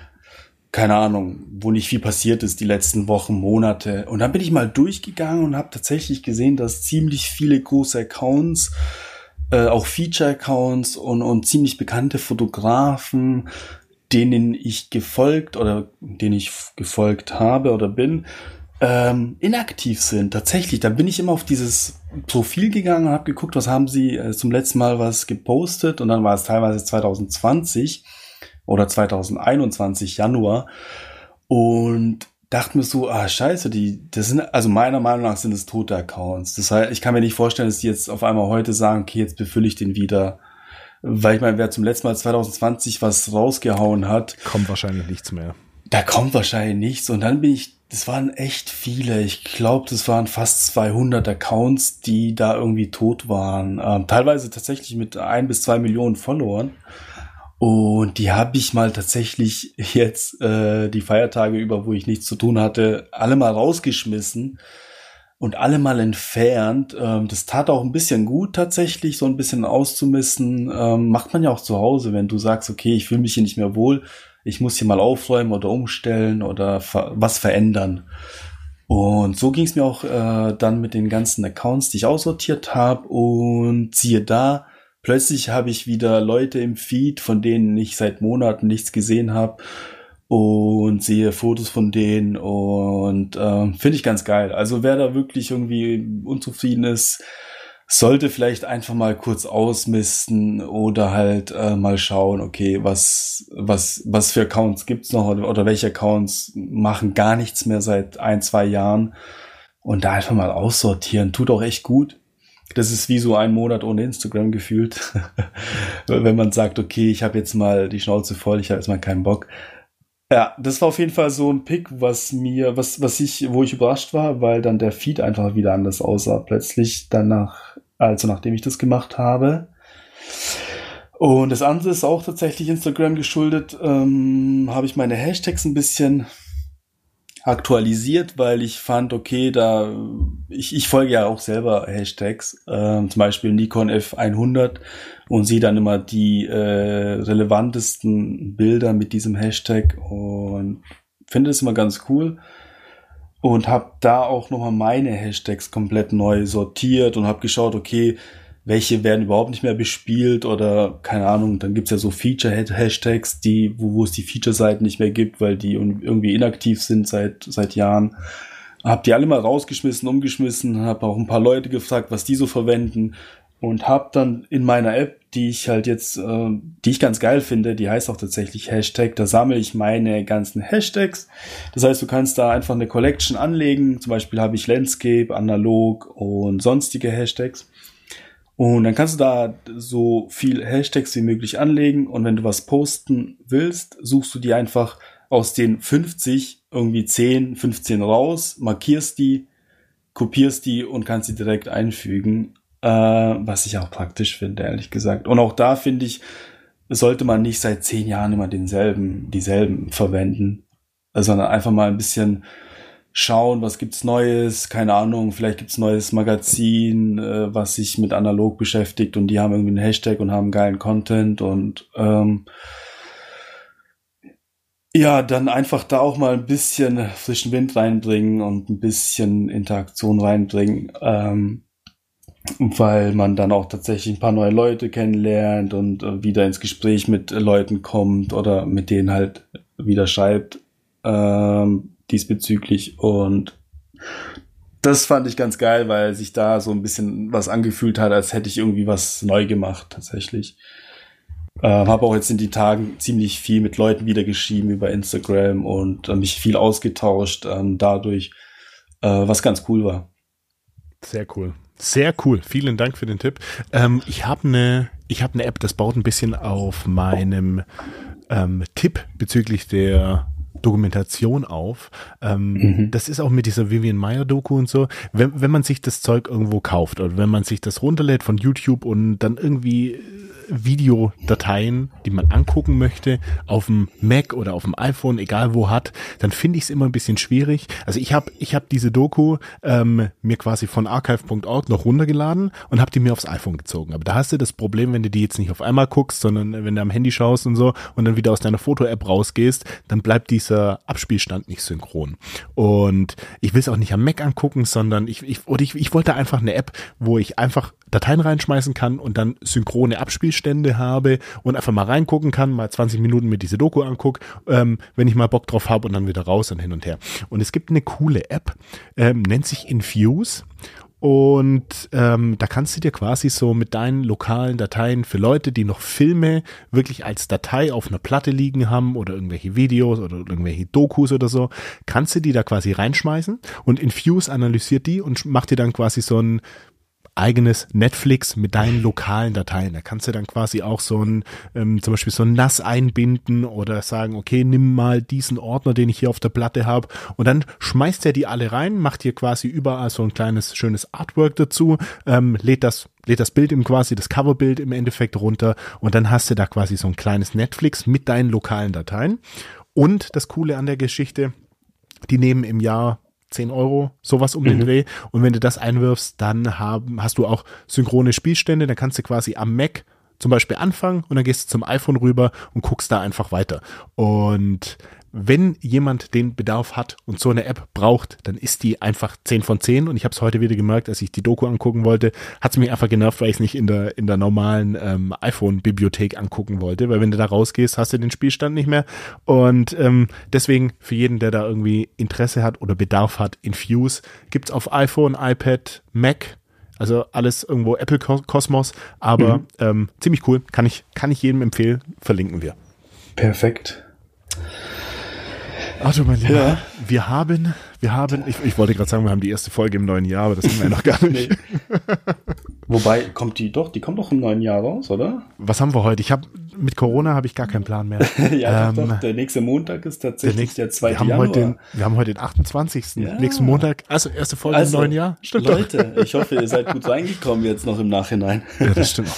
B: keine Ahnung, wo nicht viel passiert ist die letzten Wochen, Monate. Und dann bin ich mal durchgegangen und habe tatsächlich gesehen, dass ziemlich viele große Accounts, äh, auch Feature-Accounts und, und ziemlich bekannte Fotografen, denen ich gefolgt oder denen ich gefolgt habe oder bin, ähm, inaktiv sind. Tatsächlich, da bin ich immer auf dieses Profil gegangen und habe geguckt, was haben sie äh, zum letzten Mal was gepostet und dann war es teilweise 2020 oder 2021 Januar und dachte mir so, ah scheiße, die, das sind, also meiner Meinung nach sind es tote Accounts. Das heißt, ich kann mir nicht vorstellen, dass die jetzt auf einmal heute sagen, okay, jetzt befülle ich den wieder Weil ich meine, wer zum letzten Mal 2020 was rausgehauen hat.
A: Kommt wahrscheinlich nichts mehr.
B: Da kommt wahrscheinlich nichts. Und dann bin ich, das waren echt viele. Ich glaube, das waren fast 200 Accounts, die da irgendwie tot waren. Ähm, teilweise tatsächlich mit ein bis zwei Millionen Followern. Und die habe ich mal tatsächlich jetzt äh, die Feiertage über, wo ich nichts zu tun hatte, alle mal rausgeschmissen und alle mal entfernt. Ähm, das tat auch ein bisschen gut tatsächlich, so ein bisschen auszumissen. Ähm, macht man ja auch zu Hause, wenn du sagst, okay, ich fühle mich hier nicht mehr wohl, ich muss hier mal aufräumen oder umstellen oder ver was verändern. Und so ging es mir auch äh, dann mit den ganzen Accounts, die ich aussortiert habe. Und siehe da, plötzlich habe ich wieder Leute im Feed, von denen ich seit Monaten nichts gesehen habe und sehe Fotos von denen und äh, finde ich ganz geil. Also wer da wirklich irgendwie unzufrieden ist, sollte vielleicht einfach mal kurz ausmisten oder halt äh, mal schauen, okay, was was was für Accounts gibt's noch oder, oder welche Accounts machen gar nichts mehr seit ein zwei Jahren und da einfach mal aussortieren, tut auch echt gut. Das ist wie so ein Monat ohne Instagram gefühlt, [LAUGHS] wenn man sagt, okay, ich habe jetzt mal die Schnauze voll, ich habe jetzt mal keinen Bock ja, das war auf jeden Fall so ein Pick, was mir, was, was ich, wo ich überrascht war, weil dann der Feed einfach wieder anders aussah. Plötzlich danach, also nachdem ich das gemacht habe. Und das andere ist auch tatsächlich Instagram geschuldet, ähm, habe ich meine Hashtags ein bisschen aktualisiert, weil ich fand, okay, da ich, ich folge ja auch selber Hashtags, ähm, zum Beispiel Nikon F100 und sehe dann immer die äh, relevantesten Bilder mit diesem Hashtag und finde es immer ganz cool und habe da auch nochmal meine Hashtags komplett neu sortiert und habe geschaut, okay, welche werden überhaupt nicht mehr bespielt oder keine Ahnung, dann gibt's ja so Feature-Hashtags, die, wo, wo es die Feature-Seiten nicht mehr gibt, weil die irgendwie inaktiv sind seit, seit Jahren. Hab die alle mal rausgeschmissen, umgeschmissen, hab auch ein paar Leute gefragt, was die so verwenden und hab dann in meiner App, die ich halt jetzt, äh, die ich ganz geil finde, die heißt auch tatsächlich Hashtag, da sammle ich meine ganzen Hashtags. Das heißt, du kannst da einfach eine Collection anlegen. Zum Beispiel habe ich Landscape, Analog und sonstige Hashtags. Und dann kannst du da so viel Hashtags wie möglich anlegen und wenn du was posten willst, suchst du die einfach aus den 50 irgendwie 10, 15 raus, markierst die, kopierst die und kannst sie direkt einfügen, äh, was ich auch praktisch finde, ehrlich gesagt. Und auch da finde ich, sollte man nicht seit zehn Jahren immer denselben, dieselben verwenden, sondern einfach mal ein bisschen schauen, was gibt's Neues, keine Ahnung, vielleicht gibt's neues Magazin, äh, was sich mit analog beschäftigt und die haben irgendwie einen Hashtag und haben geilen Content und ähm, ja, dann einfach da auch mal ein bisschen frischen Wind reinbringen und ein bisschen Interaktion reinbringen, ähm, weil man dann auch tatsächlich ein paar neue Leute kennenlernt und äh, wieder ins Gespräch mit Leuten kommt oder mit denen halt wieder schreibt. Ähm, diesbezüglich und das fand ich ganz geil, weil sich da so ein bisschen was angefühlt hat, als hätte ich irgendwie was neu gemacht tatsächlich. Ähm, habe auch jetzt in die Tagen ziemlich viel mit Leuten wieder geschrieben über Instagram und äh, mich viel ausgetauscht ähm, dadurch, äh, was ganz cool war.
A: Sehr cool. Sehr cool. Vielen Dank für den Tipp. Ähm, ich habe eine habe eine App, das baut ein bisschen auf meinem ähm, Tipp bezüglich der Dokumentation auf. Ähm, mhm. Das ist auch mit dieser Vivian Meyer Doku und so. Wenn, wenn man sich das Zeug irgendwo kauft oder wenn man sich das runterlädt von YouTube und dann irgendwie Videodateien, die man angucken möchte, auf dem Mac oder auf dem iPhone, egal wo hat, dann finde ich es immer ein bisschen schwierig. Also ich habe ich hab diese Doku ähm, mir quasi von archive.org noch runtergeladen und habe die mir aufs iPhone gezogen. Aber da hast du das Problem, wenn du die jetzt nicht auf einmal guckst, sondern wenn du am Handy schaust und so und dann wieder aus deiner Foto-App rausgehst, dann bleibt dieser Abspielstand nicht synchron. Und ich will es auch nicht am Mac angucken, sondern ich, ich, oder ich, ich wollte einfach eine App, wo ich einfach Dateien reinschmeißen kann und dann synchrone Abspielstände habe und einfach mal reingucken kann, mal 20 Minuten mit diese Doku anguck, ähm, wenn ich mal Bock drauf habe und dann wieder raus und hin und her. Und es gibt eine coole App, ähm, nennt sich Infuse und ähm, da kannst du dir quasi so mit deinen lokalen Dateien für Leute, die noch Filme wirklich als Datei auf einer Platte liegen haben oder irgendwelche Videos oder irgendwelche Dokus oder so, kannst du die da quasi reinschmeißen und Infuse analysiert die und macht dir dann quasi so ein eigenes Netflix mit deinen lokalen Dateien. Da kannst du dann quasi auch so ein, ähm, zum Beispiel so ein NAS einbinden oder sagen, okay, nimm mal diesen Ordner, den ich hier auf der Platte habe und dann schmeißt er die alle rein, macht hier quasi überall so ein kleines schönes Artwork dazu, ähm, lädt das lädt das Bild im quasi, das Coverbild im Endeffekt runter und dann hast du da quasi so ein kleines Netflix mit deinen lokalen Dateien. Und das Coole an der Geschichte, die nehmen im Jahr 10 Euro, sowas um mhm. den Dreh. Und wenn du das einwirfst, dann haben, hast du auch synchrone Spielstände, dann kannst du quasi am Mac zum Beispiel anfangen und dann gehst du zum iPhone rüber und guckst da einfach weiter. Und wenn jemand den Bedarf hat und so eine App braucht, dann ist die einfach 10 von 10 und ich habe es heute wieder gemerkt, als ich die Doku angucken wollte, hat es mich einfach genervt, weil ich es nicht in der, in der normalen ähm, iPhone-Bibliothek angucken wollte, weil wenn du da rausgehst, hast du den Spielstand nicht mehr und ähm, deswegen für jeden, der da irgendwie Interesse hat oder Bedarf hat, Infuse gibt's auf iPhone, iPad, Mac, also alles irgendwo Apple Kosmos, aber mhm. ähm, ziemlich cool, kann ich, kann ich jedem empfehlen, verlinken wir.
B: Perfekt.
A: Ach du mein Lieber, ja. wir haben, wir haben, ich, ich wollte gerade sagen, wir haben die erste Folge im neuen Jahr, aber das haben wir ja noch gar nicht. Nee. [LAUGHS]
B: Wobei, kommt die doch, die kommt doch im neuen Jahr raus, oder?
A: Was haben wir heute? Ich habe, mit Corona habe ich gar keinen Plan mehr. [LAUGHS]
B: ja, ähm, doch, doch, der nächste Montag ist tatsächlich der, nächste, der 2.
A: Wir haben
B: Januar.
A: Heute den, wir haben heute den 28. Ja. Nächsten Montag, also erste Folge also, im neuen Jahr.
B: Stimmt Leute, doch. ich hoffe, ihr seid gut reingekommen jetzt noch im Nachhinein. [LAUGHS]
A: ja, das stimmt.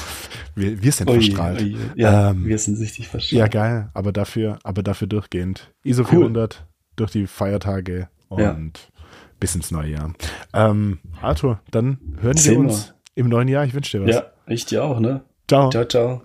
A: Wir, wir sind ui, verstrahlt. Ui,
B: ja, ähm, wir sind richtig verstrahlt.
A: Ja, geil, aber dafür, aber dafür durchgehend. ISO cool. 400 durch die Feiertage und ja. bis ins neue Jahr. Ähm, Arthur, dann hören wir uns im neuen Jahr. Ich wünsche dir was.
B: Ja, ich dir auch, ne?
A: Ciao.
B: Ciao, ciao.